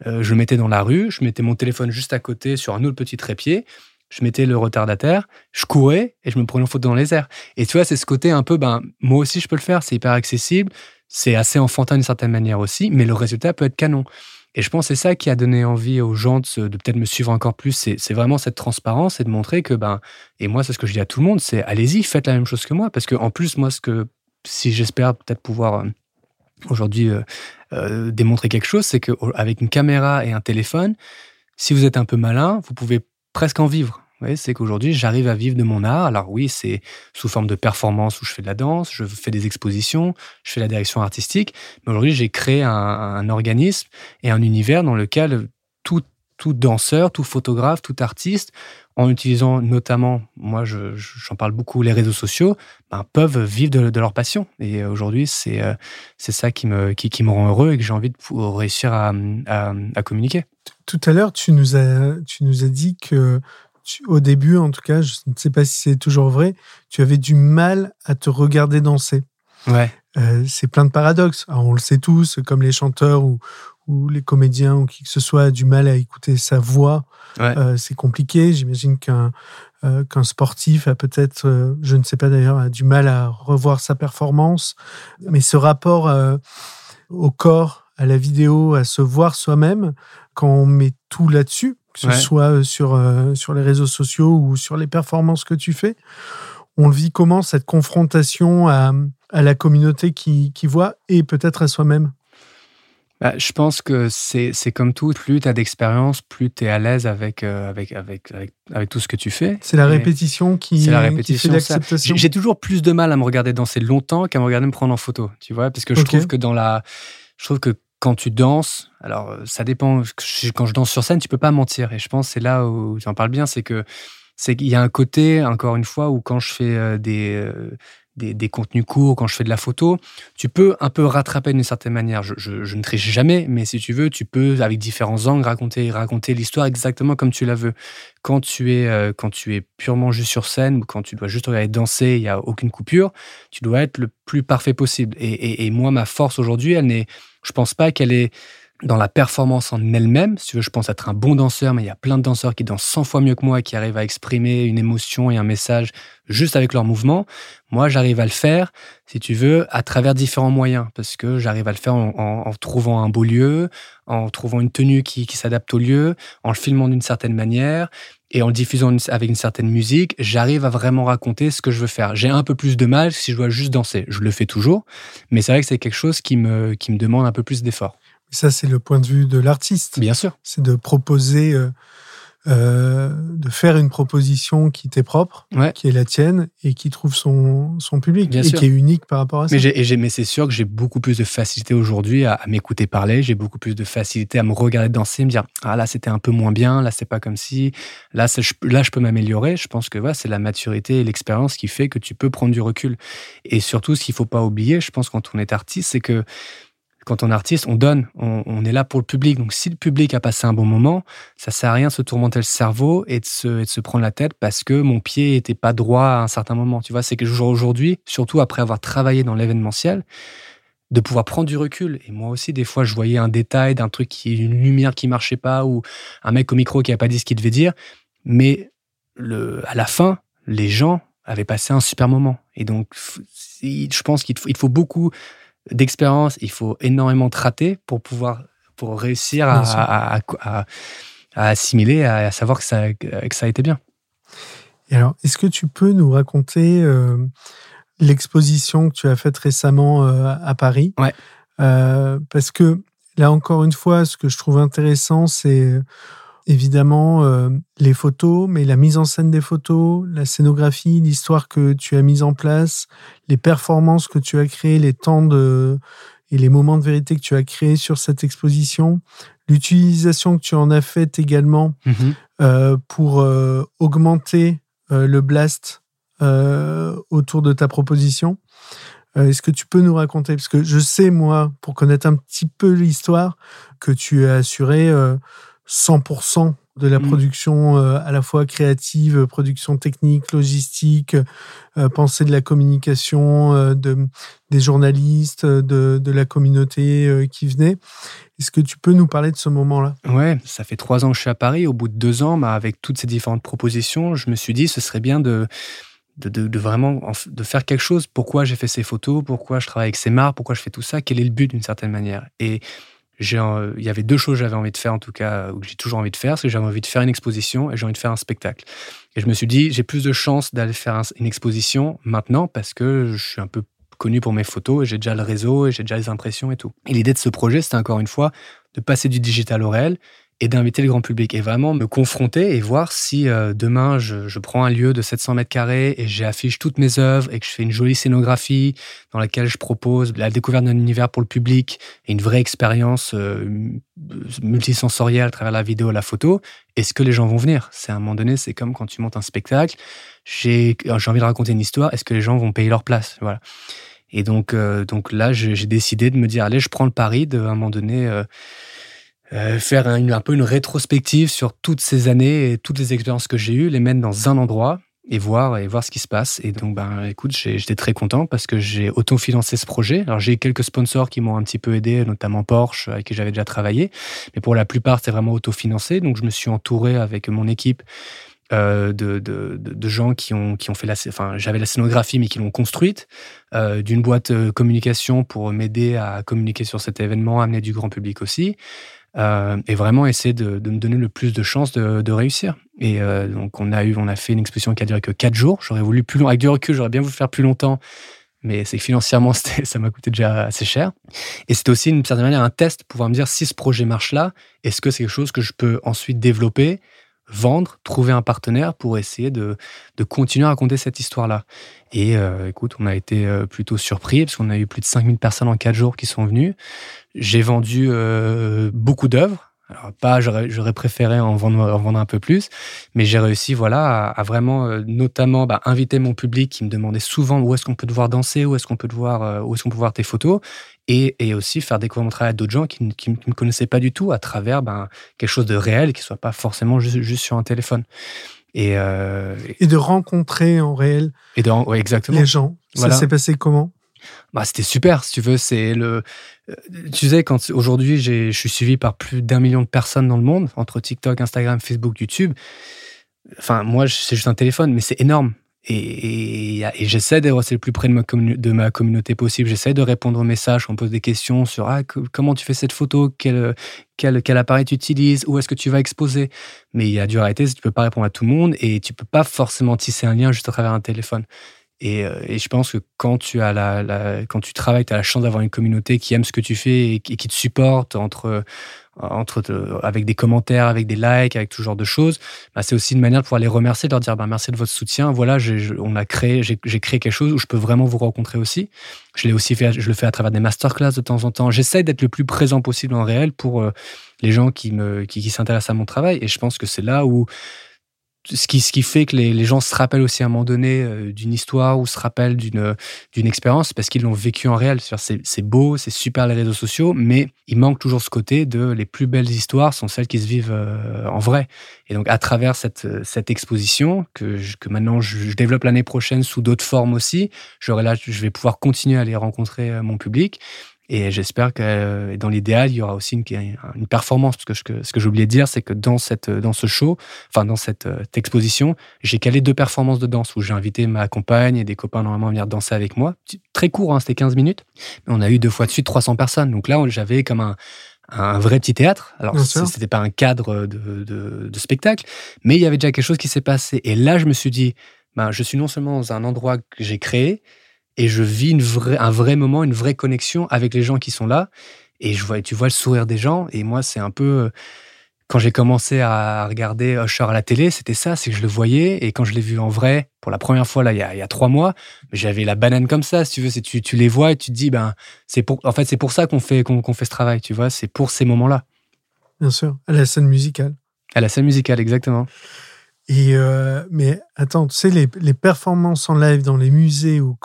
[SPEAKER 2] euh, je le mettais dans la rue, je mettais mon téléphone juste à côté sur un autre petit trépied je mettais le retardataire, je courais et je me prenais en photo dans les airs. Et tu vois, c'est ce côté un peu, ben, moi aussi je peux le faire, c'est hyper accessible, c'est assez enfantin d'une certaine manière aussi, mais le résultat peut être canon. Et je pense que c'est ça qui a donné envie aux gens de, peut-être me suivre encore plus. C'est vraiment cette transparence et de montrer que, ben, et moi, c'est ce que je dis à tout le monde, c'est allez-y, faites la même chose que moi. Parce que en plus, moi, ce que, si j'espère peut-être pouvoir euh, aujourd'hui euh, euh, démontrer quelque chose, c'est qu'avec une caméra et un téléphone, si vous êtes un peu malin, vous pouvez presque en vivre. c'est qu'aujourd'hui, j'arrive à vivre de mon art. Alors oui, c'est sous forme de performance où je fais de la danse, je fais des expositions, je fais la direction artistique. Mais aujourd'hui, j'ai créé un, organisme et un univers dans lequel tout, tout danseur, tout photographe, tout artiste, en utilisant notamment, moi j'en parle beaucoup, les réseaux sociaux, ben, peuvent vivre de, leur passion. Et aujourd'hui, c'est euh, c'est ça qui me, qui, qui, me rend heureux et que j'ai envie de réussir à, à communiquer.
[SPEAKER 1] Tout à l'heure, tu nous as, tu nous as dit que au début, en tout cas, je ne sais pas si c'est toujours vrai, tu avais du mal à te regarder danser.
[SPEAKER 2] Ouais.
[SPEAKER 1] Euh, c'est plein de paradoxes. on le sait tous, comme les chanteurs ou, ou, les comédiens ou qui que ce soit a du mal à écouter sa voix. Euh, c'est compliqué. J'imagine qu'un euh, qu'un sportif a peut-être, je ne sais pas d'ailleurs, a du mal à revoir sa performance. Mais ce rapport au corps, à la vidéo, à se voir soi-même, quand on met tout là-dessus, que ce soit euh, sur, euh, sur les réseaux sociaux ou sur les performances que tu fais, on le vit comment cette confrontation à, à la communauté qui, qui voit et peut-être à soi-même?
[SPEAKER 2] Bah, je pense que c'est comme tout, plus tu as d'expérience, plus tu es à l'aise avec, euh, avec, avec, avec, tout ce que tu fais.
[SPEAKER 1] C'est la répétition qui, la répétition, fait l'acceptation.
[SPEAKER 2] J'ai toujours plus de mal à me regarder danser longtemps qu'à me regarder me prendre en photo, tu vois, parce que je trouve que dans la... Je trouve que quand tu danses, alors euh, ça dépend. Quand je danse sur scène, tu peux pas mentir. Et je pense c'est là où tu en parles bien, c'est que c'est qu'il y a un côté, encore une fois, où quand je fais euh, des, euh, des, contenus courts, quand je fais de la photo, tu peux un peu rattraper d'une certaine manière. Je, ne triche jamais, mais si tu veux, tu peux, avec différents angles, raconter, raconter l'histoire exactement comme tu la veux. Quand tu, es, euh, quand tu es purement juste sur scène ou quand tu dois juste regarder danser, il n'y a aucune coupure, tu dois être le plus parfait possible. Et, et moi, ma force aujourd'hui, elle n'est, je pense pas qu'elle est dans la performance en elle-même. Si tu veux, je pense être un bon danseur, mais il y a plein de danseurs qui dansent 100 fois mieux que moi et qui arrivent à exprimer une émotion et un message juste avec leur mouvement. Moi, j'arrive à le faire, si tu veux, à travers différents moyens, parce que j'arrive à le faire en, trouvant un beau lieu, en trouvant une tenue qui, s'adapte au lieu, en le filmant d'une certaine manière et en le diffusant avec une certaine musique, j'arrive à vraiment raconter ce que je veux faire. J'ai un peu plus de mal si je dois juste danser. Je le fais toujours, mais c'est vrai que c'est quelque chose qui me, qui me demande un peu plus d'effort.
[SPEAKER 1] Ça, c'est le point de vue de l'artiste.
[SPEAKER 2] Bien sûr.
[SPEAKER 1] C'est de proposer euh, euh, de faire une proposition qui t'est propre, qui est la tienne et qui trouve son, son public et qui est unique par rapport à ça.
[SPEAKER 2] Mais, mais c'est sûr que j'ai beaucoup plus de facilité aujourd'hui à, m'écouter parler, j'ai beaucoup plus de facilité à me regarder danser, me dire ah là c'était un peu moins bien, là c'est pas comme si, là je, là je peux m'améliorer. Je pense que voilà, c'est la maturité et l'expérience qui fait que tu peux prendre du recul. Et surtout, ce qu'il faut pas oublier, je pense quand on est artiste, c'est que quand on est artiste, on donne, on, est là pour le public. Donc si le public a passé un bon moment, ça sert à rien de se tourmenter le cerveau et de se, prendre la tête parce que mon pied était pas droit à un certain moment. Tu vois, c'est que aujourd'hui, surtout après avoir travaillé dans l'événementiel, de pouvoir prendre du recul. Et moi aussi, des fois, je voyais un détail d'un truc qui, une lumière qui marchait pas ou un mec au micro qui a pas dit ce qu'il devait dire. Mais à la fin, les gens avaient passé un super moment. Et donc, je pense qu'il faut, il faut beaucoup d'expérience, il faut énormément de rater pour pouvoir pour réussir à, assimiler, à, savoir que ça, que ça a été bien.
[SPEAKER 1] Et alors, est-ce que tu peux nous raconter euh, l'exposition que tu as faite récemment euh, à Paris?
[SPEAKER 2] Ouais.
[SPEAKER 1] Euh, parce que là, encore une fois, ce que je trouve intéressant, c'est évidemment euh, les photos, mais la mise en scène des photos, la scénographie, l'histoire que tu as mise en place, les performances que tu as créées, les temps de et les moments de vérité que tu as créés sur cette exposition, l'utilisation que tu en as faite également mhm. euh, pour euh, augmenter le blast autour de ta proposition. Est-ce que tu peux nous raconter Parce que je sais, moi, pour connaître un petit peu l'histoire, que tu as assuré 100% de la mmh. production euh, à la fois créative, production technique, logistique, euh, pensée de la communication, euh, de, des journalistes, de, de la communauté qui venait. Est-ce que tu peux nous parler de ce moment-là?
[SPEAKER 2] Ouais, ça fait trois ans que je suis à Paris. Au bout de deux ans, bah, avec toutes ces différentes propositions, je me suis dit ce serait bien de, de, de, vraiment de faire quelque chose. Pourquoi j'ai fait ces photos? Pourquoi je travaille avec ces marques? Pourquoi je fais tout ça? Quel est le but d'une certaine manière? Et il y avait deux choses que j'avais envie de faire, en tout cas, ou que j'ai toujours envie de faire, c'est que j'avais envie de faire une exposition et j'ai envie de faire un spectacle. Et je me suis dit, j'ai plus de chances d'aller faire une exposition maintenant parce que je suis un peu connu pour mes photos et j'ai déjà le réseau et j'ai déjà les impressions et tout. Et l'idée de ce projet, c'était encore une fois de passer du digital au réel et d'inviter le grand public et vraiment me confronter et voir si euh, demain je, prends un lieu de 700 mètres carrés et j'affiche toutes mes œuvres et que je fais une jolie scénographie dans laquelle je propose la découverte d'un univers pour le public et une vraie expérience euh, multisensorielle à travers la vidéo la photo, est-ce que les gens vont venir? C'est à un moment donné, c'est comme quand tu montes un spectacle, j'ai envie de raconter une histoire, est-ce que les gens vont payer leur place? Voilà. Et donc, euh, donc là, j'ai décidé de me dire, allez, je prends le pari de, un moment donné, euh, faire un, peu une rétrospective sur toutes ces années et toutes les expériences que j'ai eues, les mettre dans un endroit et voir et voir ce qui se passe. Et donc, ben, écoute, j'étais très content parce que j'ai autofinancé ce projet. Alors, j'ai quelques sponsors qui m'ont un petit peu aidé, notamment Porsche, avec qui j'avais déjà travaillé. Mais pour la plupart, c'est vraiment autofinancé. Donc, je me suis entouré avec mon équipe euh, de, de, de, gens qui ont, qui ont fait la... Enfin, j'avais la scénographie, mais qui l'ont construite, euh, d'une boîte communication pour m'aider à communiquer sur cet événement, amener du grand public aussi. Euh, et vraiment essayer de, me donner le plus de chances de, réussir. Et euh, donc, on a, eu, on a fait une exposition qui a duré que 4 jours. J'aurais voulu plus long, avec du recul, j'aurais bien voulu faire plus longtemps, mais c'est financièrement, (laughs) ça m'a coûté déjà assez cher. Et c'était aussi, d'une certaine manière, un test pour pouvoir me dire si ce projet marche là, est-ce que c'est quelque chose que je peux ensuite développer vendre, trouver un partenaire pour essayer de, de continuer à raconter cette histoire-là. Et euh, écoute, on a été euh, plutôt surpris parce qu'on a eu plus de 5000 personnes en 4 jours qui sont venues. J'ai vendu euh, beaucoup d'œuvres. Alors pas, j'aurais préféré en vendre, en vendre un peu plus, mais j'ai réussi voilà à, vraiment, notamment, bah, inviter mon public qui me demandait souvent où est-ce qu'on peut te voir danser, où est-ce qu'on peut te voir, où est-ce qu'on peut voir tes photos, et, aussi faire découvrir mon travail à d'autres gens qui ne me connaissaient pas du tout à travers ben, quelque chose de réel qui ne soit pas forcément juste, sur un téléphone. Et, euh,
[SPEAKER 1] et, de rencontrer en réel
[SPEAKER 2] et de, exactement.
[SPEAKER 1] les gens. Ça s'est passé comment?
[SPEAKER 2] Bah, C'était super, si tu veux. C'est le, euh, tu sais, quand aujourd'hui je suis suivi par plus d'un million de personnes dans le monde, entre TikTok, Instagram, Facebook, YouTube. Enfin, moi, c'est juste un téléphone, mais c'est énorme. Et, j'essaie d'être le plus près de ma, communauté possible. J'essaie de répondre aux messages. On me pose des questions sur ah, comment tu fais cette photo, quel, appareil tu utilises, où est-ce que tu vas exposer? Mais il y a du réalité, tu peux pas répondre à tout le monde et tu peux pas forcément tisser un lien juste à travers un téléphone. Et, euh, et je pense que quand tu, as la, quand tu travailles, tu as la chance d'avoir une communauté qui aime ce que tu fais et, qui te supporte entre entre avec des commentaires, avec des likes, avec tout genre de choses, bah, c'est aussi une manière de pouvoir les remercier, de leur dire bah, merci de votre soutien. Voilà, a créé, j'ai créé quelque chose où je peux vraiment vous rencontrer aussi. Je aussi fait, je le fais à travers des masterclass de temps en temps. J'essaie d'être le plus présent possible en réel pour euh, les gens qui, qui s'intéressent à mon travail. Et je pense que c'est là où ce qui, ce qui fait que les, les, gens se rappellent aussi à un moment donné euh, d'une histoire ou se rappellent d'une d'une expérience parce qu'ils l'ont vécu en réel. C'est beau, c'est super les réseaux sociaux, mais il manque toujours ce côté de les plus belles histoires sont celles qui se vivent euh, en vrai. Et donc à travers cette, cette exposition que, que maintenant je, développe l'année prochaine sous d'autres formes aussi, j'aurai là, je vais pouvoir continuer à aller rencontrer euh, mon public et j'espère que dans l'idéal, il y aura aussi une, une performance. Parce que ce que, ce que j'ai oublié de dire, c'est que dans, cette, dans ce show, enfin dans cette, euh, exposition, j'ai calé deux performances de danse où j'ai invité ma compagne et des copains normalement à venir danser avec moi. Très court, hein, c'était 15 minutes. Mais on a eu deux fois de suite 300 personnes. Donc là, j'avais comme un, un vrai petit théâtre. Alors, c'était pas un cadre de, de, de, spectacle, mais il y avait déjà quelque chose qui s'est passé. Et là, je me suis dit, ben, je suis non seulement dans un endroit que j'ai créé, et je vis une vraie, un vrai moment, une vraie connexion avec les gens qui sont là. Et je vois, tu vois le sourire des gens. Et moi, c'est un peu euh, quand j'ai commencé à regarder Usher à la télé, c'était ça, c'est que je le voyais. Et quand je l'ai vu en vrai, pour la première fois là, il y a, il y a trois mois, j'avais la banane comme ça, si tu veux. C'est tu, tu les vois et tu te dis, ben, c'est pour, en fait, c'est pour ça qu'on fait qu'on fait ce travail, tu vois. C'est pour ces moments-là.
[SPEAKER 1] Bien sûr, à la scène musicale.
[SPEAKER 2] À la scène musicale, exactement.
[SPEAKER 1] Et euh, mais attends, tu sais, les, les, performances en live dans les musées ou,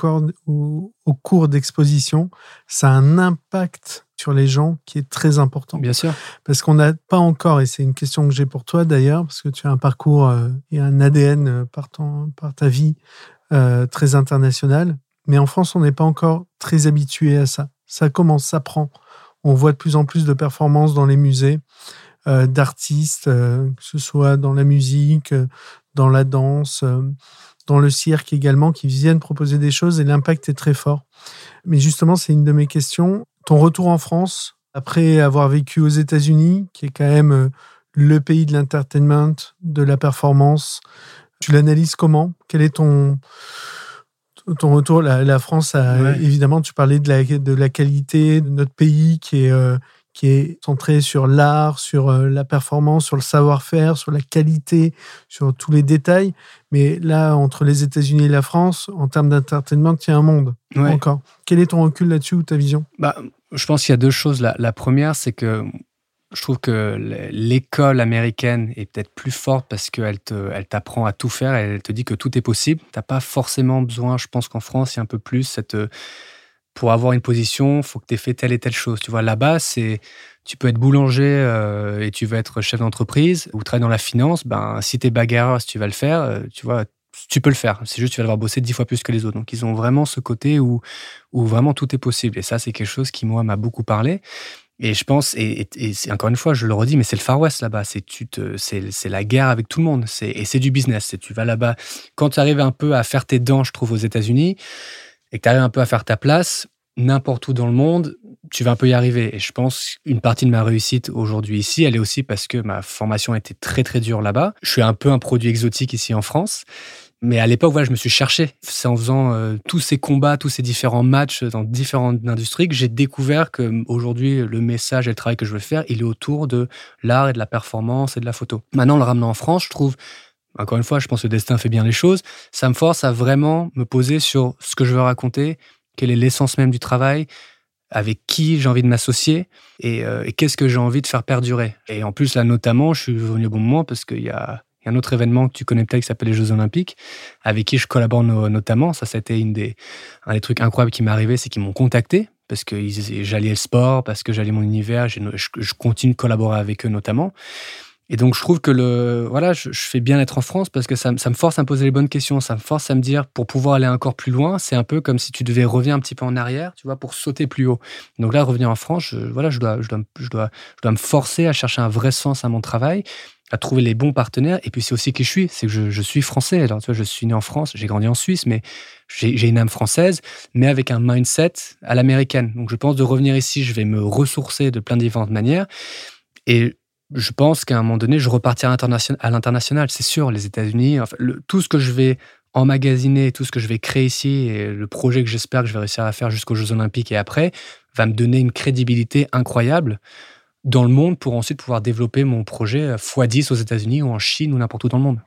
[SPEAKER 1] ou au cours d'exposition, ça a un impact sur les gens qui est très important.
[SPEAKER 2] Bien sûr.
[SPEAKER 1] Parce qu'on n'a pas encore, et c'est une question que j'ai pour toi d'ailleurs, parce que tu as un parcours euh, et un ADN euh, par, ton, par ta vie euh, très international, mais en France, on n'est pas encore très habitué à ça. Ça commence, ça prend. On voit de plus en plus de performances dans les musées. Euh, d'artistes, euh, que ce soit dans la musique, euh, dans la danse, dans le cirque également, qui viennent proposer des choses et l'impact est très fort. Mais justement, c'est une de mes questions. Ton retour en France, après avoir vécu aux États-Unis, qui est quand même le pays de l'entertainment, de la performance, tu l'analyses comment? Quel est ton, ton retour? La, France, a, évidemment, tu parlais de la, de la qualité de notre pays qui est qui est centré sur l'art, sur euh, la performance, sur le savoir-faire, sur la qualité, sur tous les détails. Mais là, entre les États-Unis et la France, en termes d'entertainment, il y a un monde encore. Quel est ton recul là-dessus ou ta vision?
[SPEAKER 2] Bah, Je pense qu'il y a deux choses. La, la première, c'est que je trouve que l'école américaine est peut-être plus forte parce qu'elle elle t'apprend à tout faire, elle te dit que tout est possible. Tu n'as pas forcément besoin, je pense qu'en France, il y a un peu plus cette pour avoir une position, faut que tu aies fait telle et telle chose. Tu vois, là-bas, c'est tu peux être boulanger euh, et tu veux être chef d'entreprise ou travailler dans la finance. Ben, si tu es bagarreur, si tu vas le faire, euh, tu vois, tu peux le faire. C'est juste tu vas devoir bosser dix fois plus que les autres. Donc, ils ont vraiment ce côté où, où vraiment tout est possible. Et ça, c'est quelque chose qui, moi, m'a beaucoup parlé. Et je pense, et, encore une fois, je le redis, mais c'est le Far West là-bas. C'est c'est la guerre avec tout le monde. Et c'est du business. Tu vas là-bas. Quand tu arrives un peu à faire tes dents, je trouve, aux États-Unis, et que tu arrives un peu à faire ta place, n'importe où dans le monde, tu vas un peu y arriver. Et je pense qu'une partie de ma réussite aujourd'hui ici, elle est aussi parce que ma formation était très très dure là-bas. Je suis un peu un produit exotique ici en France. Mais à l'époque, je me suis cherché. C'est en faisant euh, tous ces combats, tous ces différents matchs dans différentes industries que j'ai découvert que aujourd'hui, le message et le travail que je veux faire, il est autour de l'art et de la performance et de la photo. Maintenant, le ramenant en France, je trouve encore une fois, je pense que le destin fait bien les choses. Ça me force à vraiment me poser sur ce que je veux raconter, quelle est l'essence même du travail, avec qui j'ai envie de m'associer euh, et, qu'est-ce que j'ai envie de faire perdurer. Et en plus, là, notamment, je suis venu au bon moment parce qu'il y a, un autre événement que tu connais peut-être qui s'appelle les Jeux Olympiques, avec qui je collabore notamment. Ça, c'était une des, un des trucs incroyables qui m'est arrivé, c'est qu'ils m'ont contacté parce que j'alliais le sport, parce que j'allais mon univers, je continue de collaborer avec eux notamment. Et donc, je trouve que le, voilà, je, fais bien être en France parce que ça, me force à me poser les bonnes questions. Ça me force à me dire, pour pouvoir aller encore plus loin, c'est un peu comme si tu devais revenir un petit peu en arrière, tu vois, pour sauter plus haut. Donc là, revenir en France, je, voilà, je dois, je dois, je dois, je dois me forcer à chercher un vrai sens à mon travail, à trouver les bons partenaires. Et puis, c'est aussi qui je suis. C'est que je, je, suis français. Alors, tu vois, je suis né en France, j'ai grandi en Suisse, mais j'ai une âme française, mais avec un mindset à l'américaine. Donc, je pense de revenir ici, je vais me ressourcer de plein de différentes manières. Et je pense qu'à un moment donné, je repartirai à l'international. C'est sûr, les États-Unis, tout ce que je vais emmagasiner, tout ce que je vais créer ici, et le projet que j'espère que je vais réussir à faire jusqu'aux Jeux Olympiques et après, va me donner une crédibilité incroyable dans le monde pour ensuite pouvoir développer mon projet x10 aux États-Unis ou en Chine ou n'importe où dans le monde.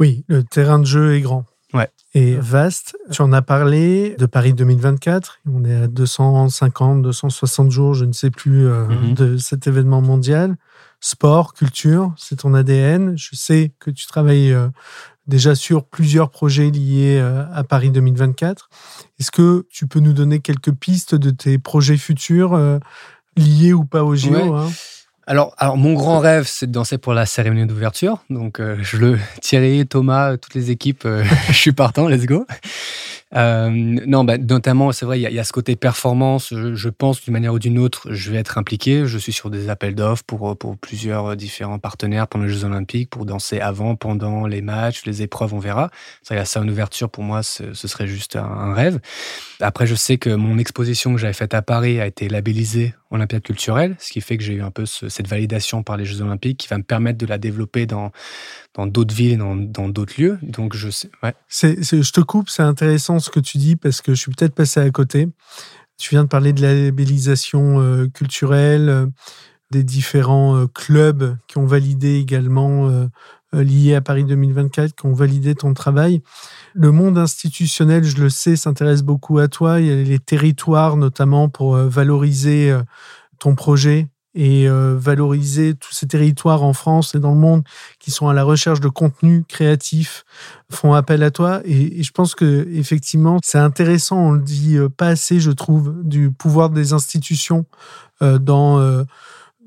[SPEAKER 1] Oui, le terrain de jeu est grand.
[SPEAKER 2] Ouais.
[SPEAKER 1] Et vaste. Tu en as parlé de Paris 2024. On est à 250, 260 jours, je ne sais plus, euh,
[SPEAKER 2] Mhm.
[SPEAKER 1] de cet événement mondial. Sport, culture, c'est ton ADN. Je sais que tu travailles euh, déjà sur plusieurs projets liés euh, à Paris 2024. Est-ce que tu peux nous donner quelques pistes de tes projets futurs euh, liés ou pas au JO
[SPEAKER 2] Ouais.
[SPEAKER 1] hein?
[SPEAKER 2] Alors, alors, mon grand rêve, c'est de danser pour la cérémonie d'ouverture. Donc, euh, je le Thierry, Thomas, toutes les équipes, euh, (laughs) je suis partant, let's go. Euh, non, bah, notamment, c'est vrai, il y, a- y a ce côté performance. Je, je pense d'une manière ou d'une autre, je vais être impliqué. Je suis sur des appels d'offres pour, pour plusieurs différents partenaires pendant les Jeux Olympiques, pour danser avant, pendant les matchs, les épreuves, on verra. Ça, la scène d'ouverture, pour moi, ce, ce serait juste un rêve. Après, je sais que mon exposition que j'avais faite à Paris a été labellisée Olympiade culturelle, ce qui fait que j'ai eu un peu ce- cette validation par les Jeux Olympiques qui va me permettre de la développer dans d'autres villes dans d'autres lieux. Donc, je
[SPEAKER 1] je te coupe, c'est intéressant ce que tu dis parce que je suis peut-être passé à côté. Tu viens de parler de la labellisation euh, culturelle, euh, des différents euh, clubs qui ont validé également, liés à Paris 2024, qui ont validé ton travail. Le monde institutionnel, je le sais, s'intéresse beaucoup à toi. Il y a les territoires notamment pour euh, valoriser euh, ton projet et euh, valoriser tous ces territoires en France et dans le monde qui sont à la recherche de contenu créatif font appel à toi et, je pense que effectivement c'est intéressant on le dit euh, pas assez je trouve du pouvoir des institutions euh, dans euh,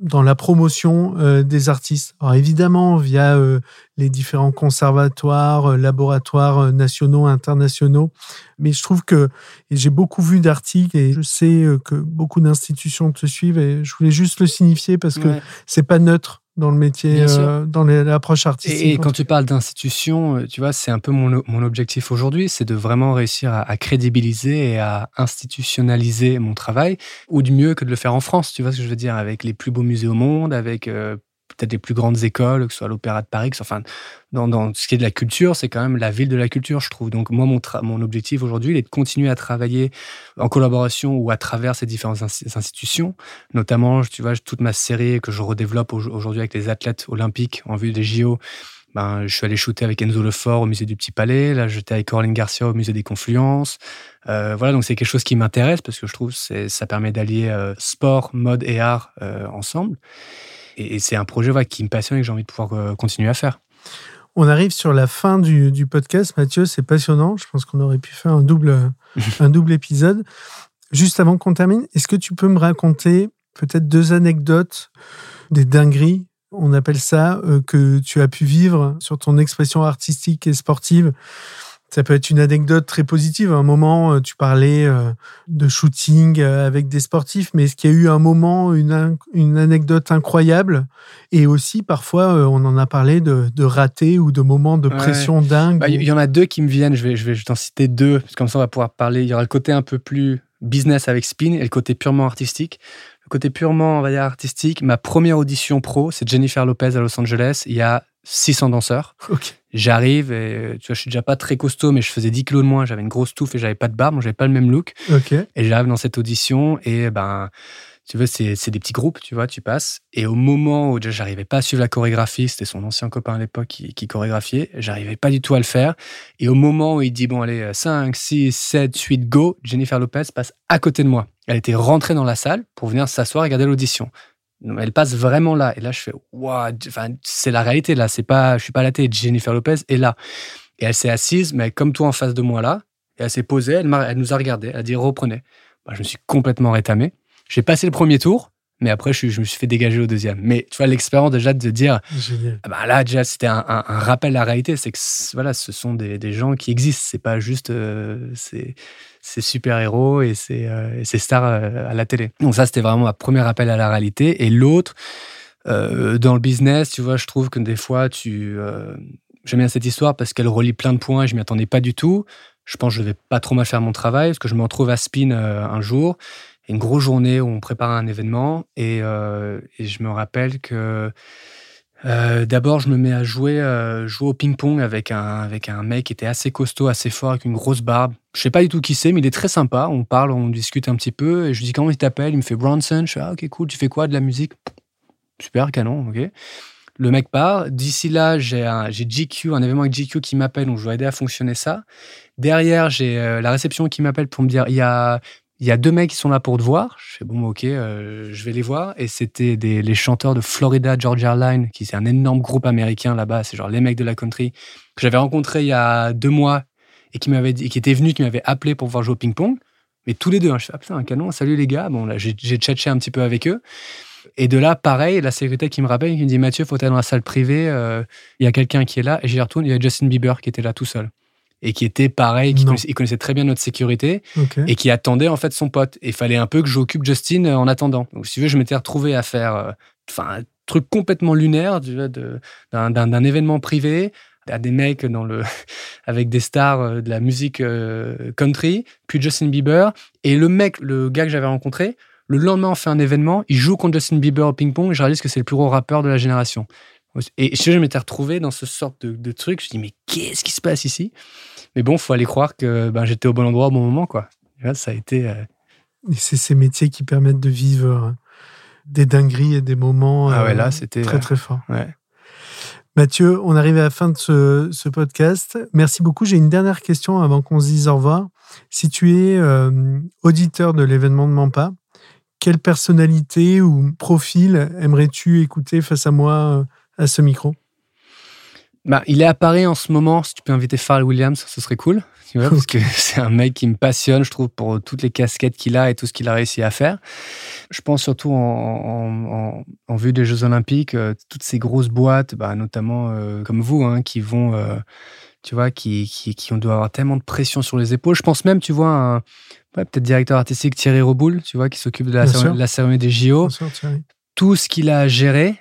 [SPEAKER 1] dans la promotion euh, des artistes. Alors évidemment, via euh, les différents conservatoires, euh, laboratoires euh, nationaux, internationaux, mais je trouve que j'ai beaucoup vu d'articles et je sais euh, que beaucoup d'institutions te suivent et je voulais juste le signifier parce que
[SPEAKER 2] Ouais.
[SPEAKER 1] c'est pas neutre dans le métier, euh, dans les- l'approche artistique.
[SPEAKER 2] Et, et quand tu parles d'institution, euh, tu vois, c'est un peu mon, mon objectif aujourd'hui, c'est de vraiment réussir à, à crédibiliser et à institutionnaliser mon travail, ou du mieux que de le faire en France, tu vois ce que je veux dire, avec les plus beaux musées au monde, avec euh, peut-être les plus grandes écoles, que ce soit l'Opéra de Paris, que ce soit- enfin, dans, ce qui est de la culture, c'est quand même la ville de la culture, je trouve. Donc moi, mon, objectif aujourd'hui, il est de continuer à travailler en collaboration ou à travers ces différentes insti- institutions, notamment, tu vois, toute ma série que je redéveloppe au- aujourd'hui avec les athlètes olympiques en vue des JO. Ben, je suis allé shooter avec Enzo Lefort au musée du Petit Palais. Là, j'étais avec Coraline Garcia au musée des Confluences. Euh, voilà, donc c'est quelque chose qui m'intéresse parce que je trouve que ça permet d'allier euh, sport, mode et art euh, ensemble. Et, et c'est un projet qui me passionne et que j'ai envie de pouvoir euh, continuer à faire.
[SPEAKER 1] On arrive sur la fin du, du podcast, Mathieu, c'est passionnant. Je pense qu'on aurait pu faire un double, (laughs) un double épisode. Juste avant qu'on termine, est-ce que tu peux me raconter peut-être deux anecdotes, des dingueries, on appelle ça, euh, que tu as pu vivre sur ton expression artistique et sportive ça peut être une anecdote très positive. À un moment, euh, tu parlais euh, de shooting euh, avec des sportifs, mais est-ce qu'il y a eu un moment, une, anecdote incroyable? Et aussi, parfois, on en a parlé de, de ratés ou de moments de
[SPEAKER 2] Ouais.
[SPEAKER 1] pression dingue.
[SPEAKER 2] Bah, Il y en a deux qui me viennent, je vais, je vais je vais t'en citer deux, parce que comme ça on va pouvoir parler. Il y aura le côté un peu plus business avec Spin et le côté purement artistique. Côté purement, on va dire, artistique, ma première audition pro, c'est Jennifer Lopez à Los Angeles. Il y a 600 danseurs. J'arrive et tu vois, je suis déjà pas très costaud, mais je faisais 10 kilos de moins. J'avais une grosse touffe et j'avais pas de barbe, donc j'avais pas le même look.
[SPEAKER 1] Ok.
[SPEAKER 2] Et j'arrive dans cette audition et ben, tu vois, c'est des petits groupes, tu vois, tu passes. Et au moment où j'arrivais pas à suivre la chorégraphie, c'était son ancien copain à l'époque qui, chorégraphiait, j'arrivais pas du tout à le faire. Et au moment où il dit, bon, allez, 5, 6, 7, 8, go, Jennifer Lopez passe à côté de moi. Elle était rentrée dans la salle pour venir s'asseoir et regarder l'audition. Elle passe vraiment là. Et là, je fais, waouh, c'est la réalité là. C'est pas, je suis pas à la télé. Jennifer Lopez est là. Et elle s'est assise, mais comme toi en face de moi là. Et elle s'est posée, elle nous a regardé, elle a dit reprenez. Bah, je me suis complètement rétamé. J'ai passé le premier tour, mais après je, me suis fait dégager au deuxième. Mais tu vois l'expérience déjà de dire, ah bah là déjà c'était un, un- un rappel à la réalité, c'est que voilà, ce sont des, des gens qui existent, c'est pas juste euh, ces, ces super héros et ces, euh, ces stars euh, à la télé. Donc ça c'était vraiment un premier rappel à la réalité. Et l'autre, euh, dans le business, tu vois, je trouve que des fois tu J'aime bien cette histoire parce qu'elle relie plein de points et je m'y attendais pas du tout. Je pense que je vais pas trop mal faire mon travail parce que je me retrouve à Spin un jour, une grosse journée où on prépare un événement et, euh, je me rappelle que euh, d'abord je me mets à jouer, euh, jouer au ping-pong avec un, avec un mec qui était assez costaud, assez fort, avec une grosse barbe. Je sais pas du tout qui c'est, mais il est très sympa. On parle, on discute un petit peu et je lui dis comment il t'appelle? Il me fait Bronson. Je fais ah ok cool. Tu fais quoi? De la musique? Super, canon, ok. Le mec part. D'ici là, j'ai GQ, un événement avec GQ qui m'appelle, donc je dois aider à fonctionner ça. Derrière, j'ai la réception qui m'appelle pour me dire il y a, il y a deux mecs qui sont là pour te voir. Je fais bon, ok, euh, je vais les voir. Et c'était les chanteurs de Florida Georgia Line, qui c'est un énorme groupe américain là-bas. C'est genre les mecs de la country que j'avais rencontré il y a deux mois et qui m'avait qui était venu, qui m'avait appelé pour voir jouer au ping-pong. Mais tous les deux, hein, je fais ah putain un canon, salut les gars. Bon là, j'ai, j'ai tchatché un petit peu avec eux. Et de là, pareil, la sécurité qui me rappelle, qui me dit Mathieu, faut aller dans la salle privée, euh, il y a quelqu'un qui est là. Et j'y retourne, il y a Justin Bieber qui était là tout seul. Et qui était pareil, qui connaissait, il connaissait très bien notre sécurité et qui attendait en fait son pote. Et il fallait un peu que j'occupe Justin euh, en attendant. Donc, si tu veux, je m'étais retrouvé à faire euh, enfin, un truc complètement lunaire d'un événement privé à des mecs dans le, (laughs) avec des stars euh, de la musique country, puis Justin Bieber. Et le mec, le gars que j'avais rencontré, le lendemain, on fait un événement, il joue contre Justin Bieber au ping-pong et je réalise que c'est le plus gros rappeur de la génération. Et je, je m'étais retrouvé dans ce sorte de, de truc. Je me dis, mais qu'est-ce qui se passe ici? Mais bon, faut aller croire que ben, j'étais au bon endroit au bon moment, quoi. Ça a été. euh,
[SPEAKER 1] Et c'est ces métiers qui permettent de vivre euh, des dingueries et des moments
[SPEAKER 2] Ah ouais,
[SPEAKER 1] euh,
[SPEAKER 2] là, c'était.
[SPEAKER 1] très très forts.
[SPEAKER 2] ouais.
[SPEAKER 1] Mathieu, on arrive à la fin de ce, ce podcast. Merci beaucoup. J'ai une dernière question avant qu'on se dise au revoir. Si tu es euh, auditeur de l'événement de Mampa, quelle personnalité ou profil aimerais-tu écouter face à moi à ce micro?
[SPEAKER 2] Bah, il est à Paris en ce moment. Si tu peux inviter Pharrell Williams, ce serait cool. Tu vois, parce que (laughs) c'est un mec qui me passionne, je trouve, pour toutes les casquettes qu'il a et tout ce qu'il a réussi à faire. Je pense surtout en, en- en- en vue des Jeux Olympiques, euh, toutes ces grosses boîtes, bah, notamment euh, comme vous, hein, qui vont, euh, tu vois, qui, qui, qui ont doit avoir tellement de pression sur les épaules. Je pense même, tu vois, un ouais, peut-être directeur artistique Thierry Roboul, tu vois, qui s'occupe de la, de la cérémonie des JO tout ce qu'il a géré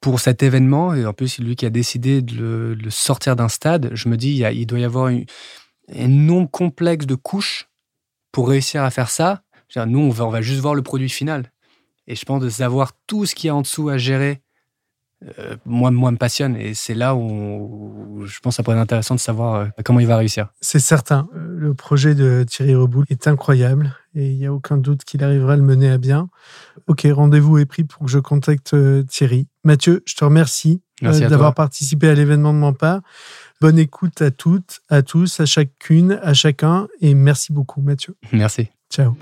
[SPEAKER 2] pour cet événement, et en plus, lui qui a décidé de le, sortir d'un stade, je me dis, il, doit y avoir un nombre complexe de couches pour réussir à faire ça. Nous, on va, juste voir le produit final. Et je pense de savoir tout ce qu'il y a en dessous à gérer, euh, moi, moi, me passionne. Et c'est là où, où je pense que ça pourrait être intéressant de savoir euh, comment il va réussir.
[SPEAKER 1] C'est certain. Euh, Le projet de Thierry Reboul est incroyable et il n'y a aucun doute qu'il arrivera à le mener à bien. Ok, rendez-vous est pris pour que je contacte euh, Thierry. Mathieu, je te remercie
[SPEAKER 2] Merci
[SPEAKER 1] euh, d'avoir participé à l'événement de Mampa. Bonne écoute à toutes, à tous, à chacune, à chacun et merci beaucoup Mathieu.
[SPEAKER 2] Merci.
[SPEAKER 1] Ciao.